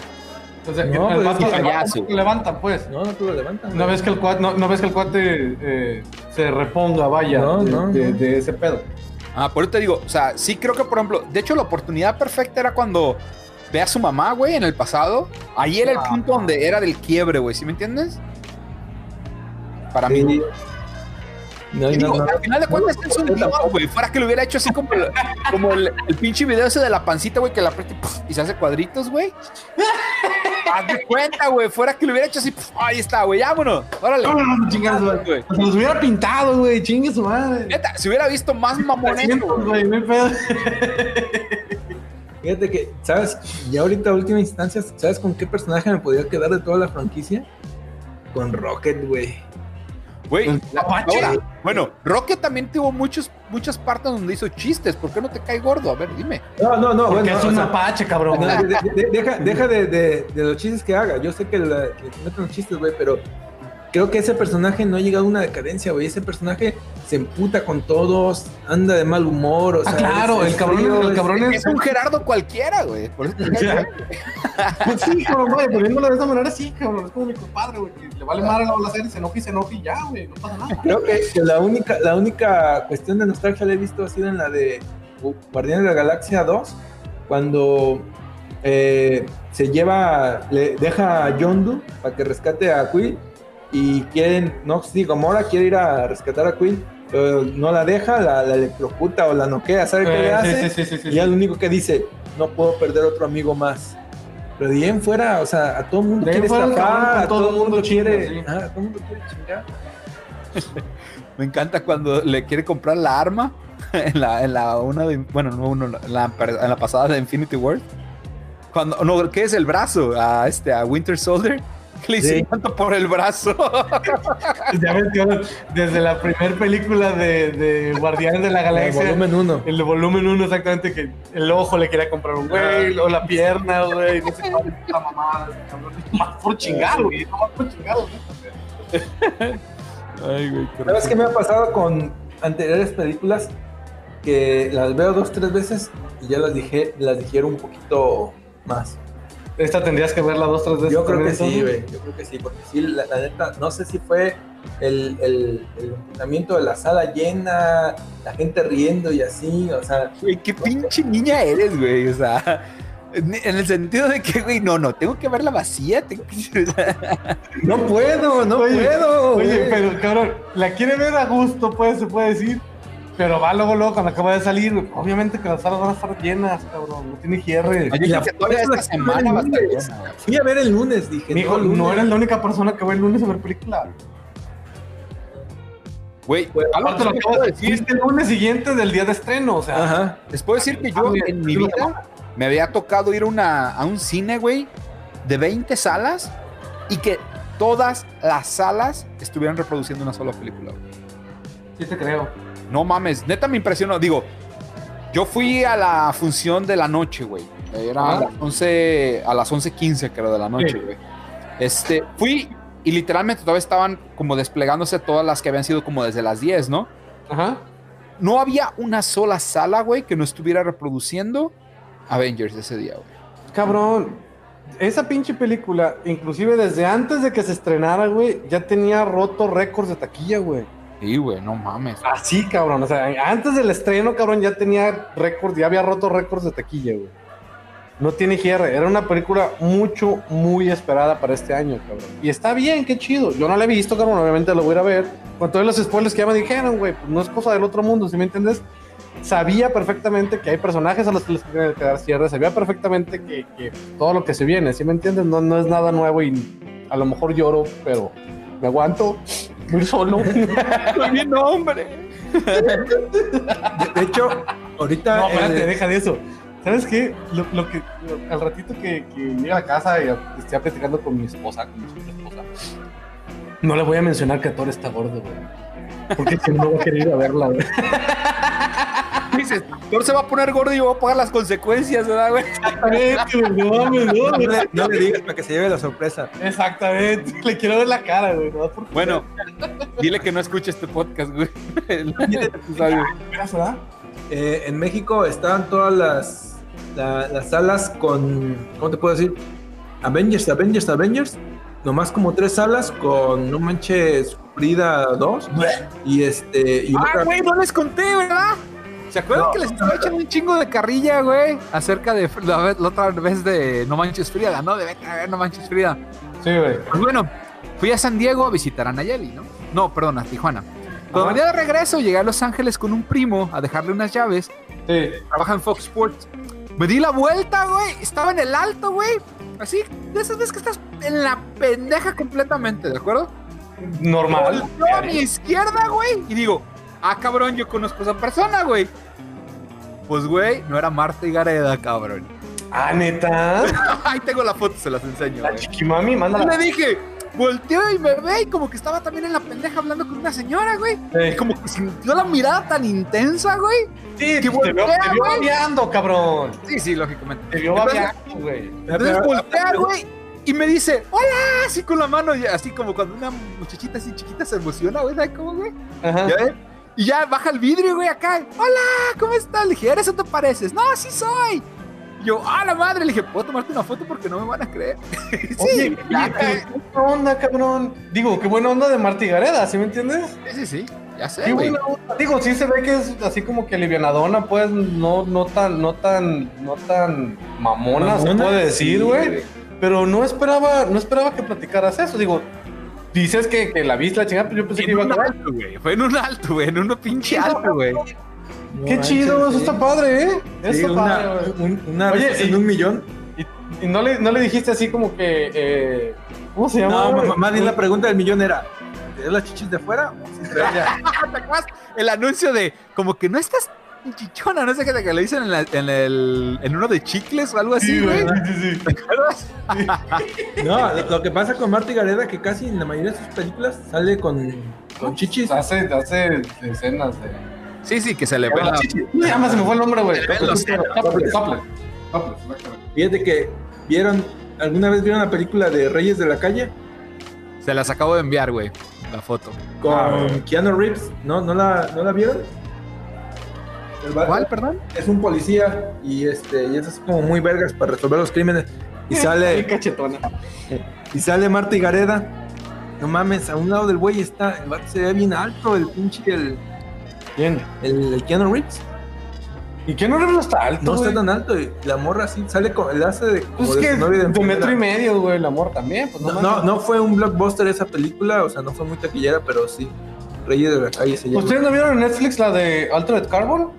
O sea, No, que pues, el vato es que se payaso. levanta, levantan, pues. No, no te lo levantan. No ves que el cuate, no, no ves que el cuate eh, se reponga, vaya, No, de, no, de- no. de ese pedo. Ah, por eso te digo, o sea, sí creo que, por ejemplo, de hecho, la oportunidad perfecta era cuando ve a su mamá, güey, en el pasado. Ahí era el punto donde era del quiebre, güey, ¿sí me entiendes? Para Sí. mí. No, Y no, digo, no. al final de cuentas es un guion, güey. Fuera que lo hubiera hecho así como el, como el, el pinche video ese de la pancita, güey, que la aprieta y se hace cuadritos, güey. Haz de cuenta, güey. Fuera que lo hubiera hecho así, ahí está, güey, vámonos. Órale. No, chingas, güey. güey. Se los hubiera pintado, güey. Chingue su madre. Neta, si hubiera visto más mamones, 300, güey, no pedo. Fíjate que, ¿sabes? Ya ahorita, a última instancia, ¿sabes con qué personaje me podría quedar de toda la franquicia? Con Rocket, güey. Güey, bueno, Rocket también tuvo muchos, muchas partes donde hizo chistes. ¿Por qué no te cae gordo? A ver, dime. No, no, no, Porque bueno. es o un sea, apache, cabrón. no, de- de- de- deja deja de, de- de los chistes que haga. Yo sé que, la, que te meten los chistes, güey, pero creo que ese personaje no ha llegado a una decadencia, güey. Ese personaje se emputa con todos, anda de mal humor. O Ah, sea, claro, es- el cabrón, frío, el es- cabrón es. Es un Gerardo cualquiera, güey. Por eso. Pues sí, cabrón, güey, poniéndolo de esa manera, sí, cabrón. Es como mi compadre, güey. que Le vale madre la bola serie, se enoja y se enoja y ya, güey. No pasa nada. Creo que, que la única la única cuestión de nostalgia la he visto ha sido en la de Guardianes de la Galaxia 2, cuando eh, se lleva, le deja a Yondu para que rescate a Quill y quieren, no, sí, Gamora quiere ir a rescatar a Quill, pero no la deja, la, la electrocuta o la noquea, ¿sabe qué le Eh, hace? sí, sí, sí, sí, y sí. es lo único que dice, no puedo perder otro amigo más. Pero de ahí en fuera, o sea, a todo el mundo De quiere estafar, cabrón a todo el mundo chinga, quiere, sí. ah, a todo el mundo quiere chingar. Me encanta cuando le quiere comprar la arma en la, en la una de, bueno, no uno, en la, en la pasada de Infinity War. Cuando, no, ¿qué es el brazo? A este, a Winter Soldier. Le hice Sí. tanto por el brazo. Ya ves, desde la primera película de, de Guardianes de la El Galaxia. volumen 1. El de volumen 1, exactamente, que el ojo le quería comprar un güey, o la pierna, güey, no sé cuál mamada. Más por chingar, güey, no más por chingar, güey. Ay, güey, ¿Sabes qué me ha pasado con anteriores películas? Que las veo dos, tres veces y ya las dije, las dijeron un poquito más. Esta tendrías que verla dos, tres veces. Yo creo que sí, güey. Yo creo que sí, porque sí, la, la neta, no sé si fue el, el, el de la sala llena, la gente riendo y así, o sea, Güey, qué pinche niña eres, güey. O sea, en en el sentido de que, güey, no, no, tengo que verla vacía. tengo que- no puedo, no Oye, puedo. Oye, güey. pero cabrón, la quiere ver a gusto, pues, se puede decir. Pero va luego, luego, cuando acaba de salir, güey, obviamente que las salas van a estar llenas, cabrón. No tiene cierre. Yo creo que todavía esta semana va a estar llena, güey. Fui a ver el lunes, dije. Mijo, lunes. no eres la única persona que va el lunes a ver película. Güey, algo Aparte, lo que acabo de decir, el lunes siguiente del día de estreno, o sea. Ajá. les puedo decir que yo Ah, en mi vida me había tocado ir a, una, a un cine, güey, de 20 salas y que todas las salas estuvieran reproduciendo una sola película. güey. Sí te creo. No mames, neta me impresionó. Digo, yo fui a la función de la noche, güey. Era a Ah. las 11, a las 11.15, creo, de la noche, Sí. güey. Este, fui y literalmente todavía estaban como desplegándose todas las que habían sido como desde las 10, ¿no? Ajá. No había una sola sala, güey, que no estuviera reproduciendo Avengers ese día, güey. Cabrón, esa pinche película, inclusive desde antes de que se estrenara, güey, ya tenía roto récords de taquilla, güey. Sí, güey, no mames. Así, cabrón. O sea, antes del estreno, cabrón, ya tenía récords, ya había roto récords de taquilla, güey. No tiene cierre. Era una película mucho, muy esperada para este año, cabrón. Y está bien, qué chido. Yo no la he visto, cabrón. Obviamente lo voy a ir a ver. Con todos los spoilers que ya me dijeron, güey, pues no es cosa del otro mundo, ¿sí me entiendes? Sabía perfectamente que hay personajes a los que les tiene que dar cierre. Sabía perfectamente que, que todo lo que se viene, ¿sí me entiendes? No es nada nuevo y a lo mejor lloro, pero me aguanto. Muy solo. bien, hombre. De, de hecho, ahorita. No, espérate, eh, deja de eso. ¿Sabes qué? Lo, lo que lo- al ratito que, que llegue a la casa y esté platicando con mi esposa, con mi esposa, no le voy a mencionar que Thor está gordo, güey. Porque si no, no va a querer ir a verla, güey. Dices, Thor se va a poner gordo y yo voy a pagar las consecuencias, ¿verdad, güey? Exactamente, güey, no mames, no, no, le, no le digas para que se lleve la sorpresa. Exactamente. Le quiero ver la cara, güey. No, por Bueno, dile que no escuche este podcast, güey. Eh, en México estaban todas las, la- las salas con. ¿Cómo te puedo decir? Avengers, Avengers, Avengers. Nomás como tres salas con No Manches Frida 2. Y este. Y Ah, otra- güey, no les conté, ¿verdad? ¿Se acuerdan No. que les estaba echando un chingo de carrilla, güey? Acerca de la, vez- la otra vez de No Manches Frida, ¿no? De vete a ver No Manches Frida. Sí, güey. Pues bueno, fui a San Diego a visitar a Nayeli, ¿no? No, perdón, a Tijuana. Cuando venía de regreso, llegué a Los Ángeles con un primo a dejarle unas llaves. Sí. Trabaja en Fox Sports. Me di la vuelta, güey. Estaba en el alto, güey. Así, de esas veces que estás en la pendeja completamente, ¿de acuerdo? Normal. Volteo a mi izquierda, güey. Y digo, ah, cabrón, yo conozco a esa persona, güey. Pues, güey, no era Marta y Gareda, cabrón. Ah, neta. Ahí tengo la foto, se las enseño, La güey. chiquimami, Y mándala. le dije, volteó y me ve y como que estaba también en la pendeja hablando con una señora, güey. Y Sí, como que sintió la mirada tan intensa, güey. sí que te vio, te vio güey. babeando, cabrón. Sí, sí, lógicamente. Te vio Entonces- babeando, güey. Entonces voltea, güey, y me dice, hola, así con la mano, y así como cuando una muchachita así chiquita se emociona, güey, ¿sabes cómo, güey? Ajá. ¿Ya ves? Y ya baja el vidrio, güey, acá. Hola, ¿cómo estás? Le dije, ¿eres o te pareces? No, sí soy. Y yo, ah, la madre. Le dije, ¿puedo tomarte una foto porque no me van a creer? sí, Oye, qué buena onda, cabrón. Digo, qué buena onda de Marta y Gareda, ¿sí me entiendes? sí, sí, sí, ya sé, Qué güey. buena onda. Digo, sí se ve que es así como que alivianadona, pues, no, no tan, no tan, no tan mamona, se Mamona, puede decir, sí, güey. güey. Pero no esperaba, no esperaba que platicaras eso. Digo, dices que, que la viste la chingada, pero yo pensé que iba a alto, güey. Fue en un alto, güey. En uno pinche alto, güey. No Qué chido, eso está padre, ¿eh? Eso Sí, está una, padre, güey. un- una Oye, vez en y- un millón. Y, y no, le, no le dijiste así como que, eh, ¿cómo se llama? No, güey? ma- más bien la pregunta del millón era: ¿te las chichis de fuera? o sin traerla? ¿Te acuerdas? El anuncio de como que no estás chichona, no sé qué, que lo dicen en, la- en, el, en uno de chicles o algo así, Sí, güey. sí, sí, sí. ¿Te acuerdas? No, lo, que ppasa con Marta y Gareda que casi en la mayoría de sus películas sale con, con chichis. Hace, hace escenas de. Sí, sí, que se le ve la... Ya más se me fue el nombre, güey. Fíjate que vieron, ¿alguna vez vieron la película de Reyes de la Calle? Se las acabo de enviar, güey, la foto. Con Ah. Keanu Reeves, ¿no? ¿No la, ¿no la vieron? El ¿Cuál, perdón? Es un policía y este y es así como muy vergas para resolver los crímenes. Y sale, cachetona. y sale Marta y Gareda. No mames, a un lado del güey está, el vato se ve bien alto, el pinche, el, Bien. el, el Keanu Reeves. ¿Y qué no no está alto? No está güey? tan alto y la morra así sale con el hace de, como Pues es de que de metro y medio, güey, el amor también. Pues no, No, no, mames. no fue un blockbuster esa película, o sea, no fue muy taquillera, pero sí. Reyes de la Calle se llama. ¿Ustedes no vieron en Netflix la de Altered Carbon?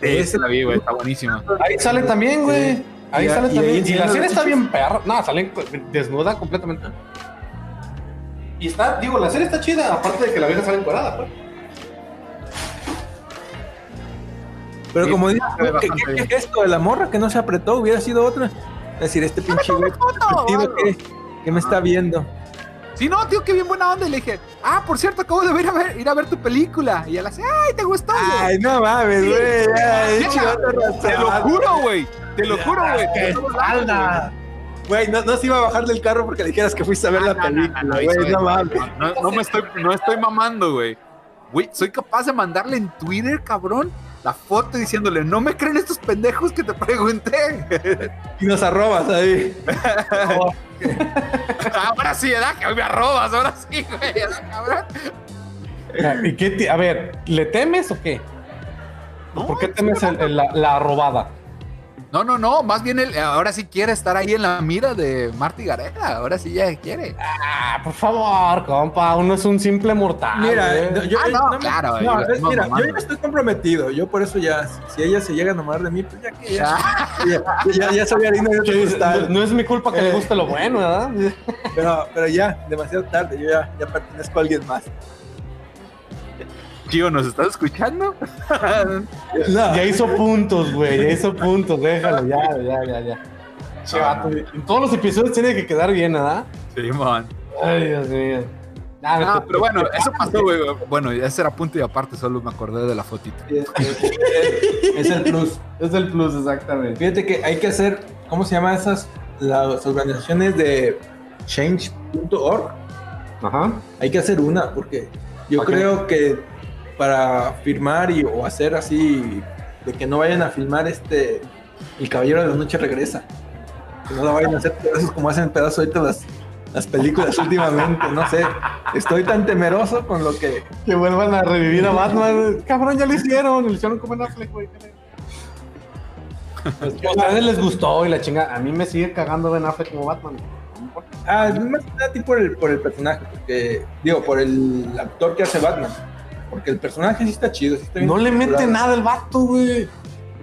Esa la vi, güey, está buenísima. Ahí sale también, güey. Ahí Y sale y ahí también. Y, la serie está bien perra. No, sale desnuda completamente. Y está, digo, la serie está chida, aparte de que la vieja sale encuadrada, pues. Pero Sí, como dices, ¿qué, qué, de la morra que no se apretó? Hubiera sido otra. Es decir, este pinche güey que, que me está viendo. Sí, no, tío, qué bien buena onda. Y le dije, ah, por cierto, acabo de ir a ver, ir a ver tu película. Y él hace, ay, ¿te gustó? güey?" Ay, no mames, güey. ay, chivato te lo juro, güey. Te lo juro, güey. ¡Qué espalda! Güey, no, no se iba a bajar del carro porque le dijeras que fuiste a ver la no, película, güey. No, mames. No me estoy, no estoy mamando, güey. Güey, soy capaz de mandarle en Twitter, cabrón, la foto diciéndole, no me creen estos pendejos que te pregunté. Y nos arrobas ahí. ahora sí, ¿verdad? Que hoy me arrobas, ahora sí, güey. ¿verdad, cabrón? ¿Y qué a ver, ¿le temes o qué? No, ¿Por qué temes el- el- la, la robada? No, no, no, más bien él ahora sí quiere estar ahí en la mira de Marty Gareda, ahora sí ya quiere. Ah, por favor, compa, uno es un simple mortal. Mira, no, yo, Ah, no, claro, no, es- yo ya estoy comprometido. Yo por eso ya, si ella se llega a enamorar de mí, pues ya que ya, Ya. ya, ya, ya soy harina de otro costal. no es mi culpa que le Eh. guste lo bueno, ¿verdad? Pero, pero ya, demasiado tarde. Yo ya, ya pertenezco a alguien más. Tío, ¿nos estás escuchando? No. Ya hizo puntos, güey, ya hizo puntos, déjalo, ya, ya, ya, ya. Che, vato, en todos los episodios tiene que quedar bien, ¿verdad? Sí, man. Ay, Dios mío. Ah, Ah, te- pero bueno, eso pasó, güey. Bueno, ese era punto y aparte, solo me acordé de la fotito. Es, es- es el plus. Es el plus, exactamente. Fíjate que hay que hacer, ¿cómo se llama esas? Las organizaciones de change.org. Ajá. Hay que hacer una, porque yo creo que para firmar y, o hacer así, de que no vayan a filmar este, El Caballero de la Noche regresa. Que no la vayan a hacer pedazos como hacen pedazos ahorita las, las películas últimamente, no sé. Estoy tan temeroso con lo que... Que vuelvan a revivir a Batman. Cabrón, ya lo hicieron. Lo hicieron como en Affleck, güey. Pues, a ustedes les gustó y la chinga. A mí me sigue cagando Ben Affleck como Batman. Ah, más que nada a ti por el, por el personaje, porque, digo, por el actor que hace Batman. Porque el personaje sí está chido, sí está bien No le mete nada el vato, güey.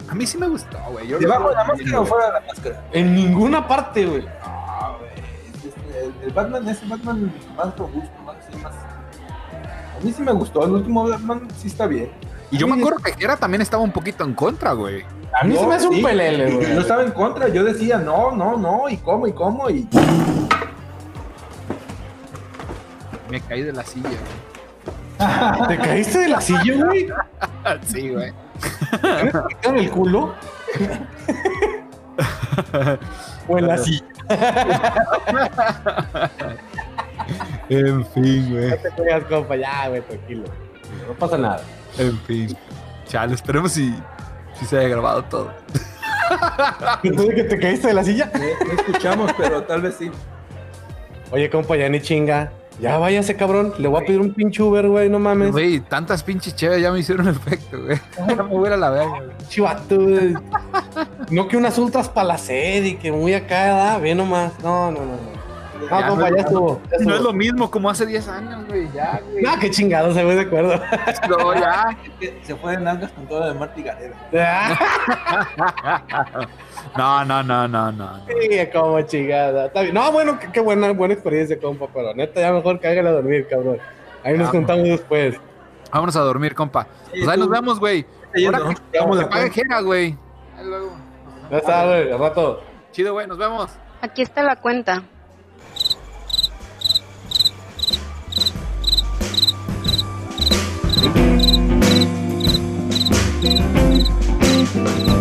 A mí sí me gustó, güey. ¿Debajo de la máscara o fuera de la máscara? En ninguna parte, güey. Ah, güey. es- es- El, el Batman es el Batman más robusto, más más. A mí sí me gustó. El último Batman sí está bien. Y yo me acuerdo que Jera también estaba un poquito en contra, güey. A mí se Yo, me hace un sí, pelele, güey. Yo estaba en contra. Yo decía, no, no, no. Y cómo, y cómo. Y Me caí de la silla, güey. ¿Te caíste de la silla, güey? Sí, güey. ¿Tienes picado en el culo? o en la silla. En fin, güey. No te juegas, compa. Ya, güey, tranquilo. No pasa nada. En fin. Chale, esperemos si, si se haya grabado todo. ¿Entonces que te caíste de la silla? no escuchamos, pero tal vez sí. Oye, compa, ya ni chinga. Ya váyase, cabrón. Le voy a pedir un pinche Uber, güey, no mames. Güey, tantas pinches chéves ya me hicieron efecto, güey. Ya me voy a la verga, güey. Chivato, güey. No que unas ultras para la sed y que muy acá. Ve nomás. No, no, no. no. No, Ya, compa, no, ya estuvo. ya No es lo mismo como hace 10 años, güey. Ya, güey. No, qué chingados, güey, de acuerdo. No, ya. Se fue de nalgas con todo lo de Marty Gareda. No, no, no, no, no. Sí, como chingada. Está bien. No, bueno, qué, qué buena, buena experiencia, compa, pero neta, ya mejor cáigale a dormir, cabrón. Ahí nos contamos después. Vámonos a dormir, compa. Pues ahí tú- nos vemos, güey. Ahora que Vamos que a pague Jera, güey. Ahí luego. Ya está, güey, al rato. Chido, güey. Nos vemos. Aquí está la cuenta. Música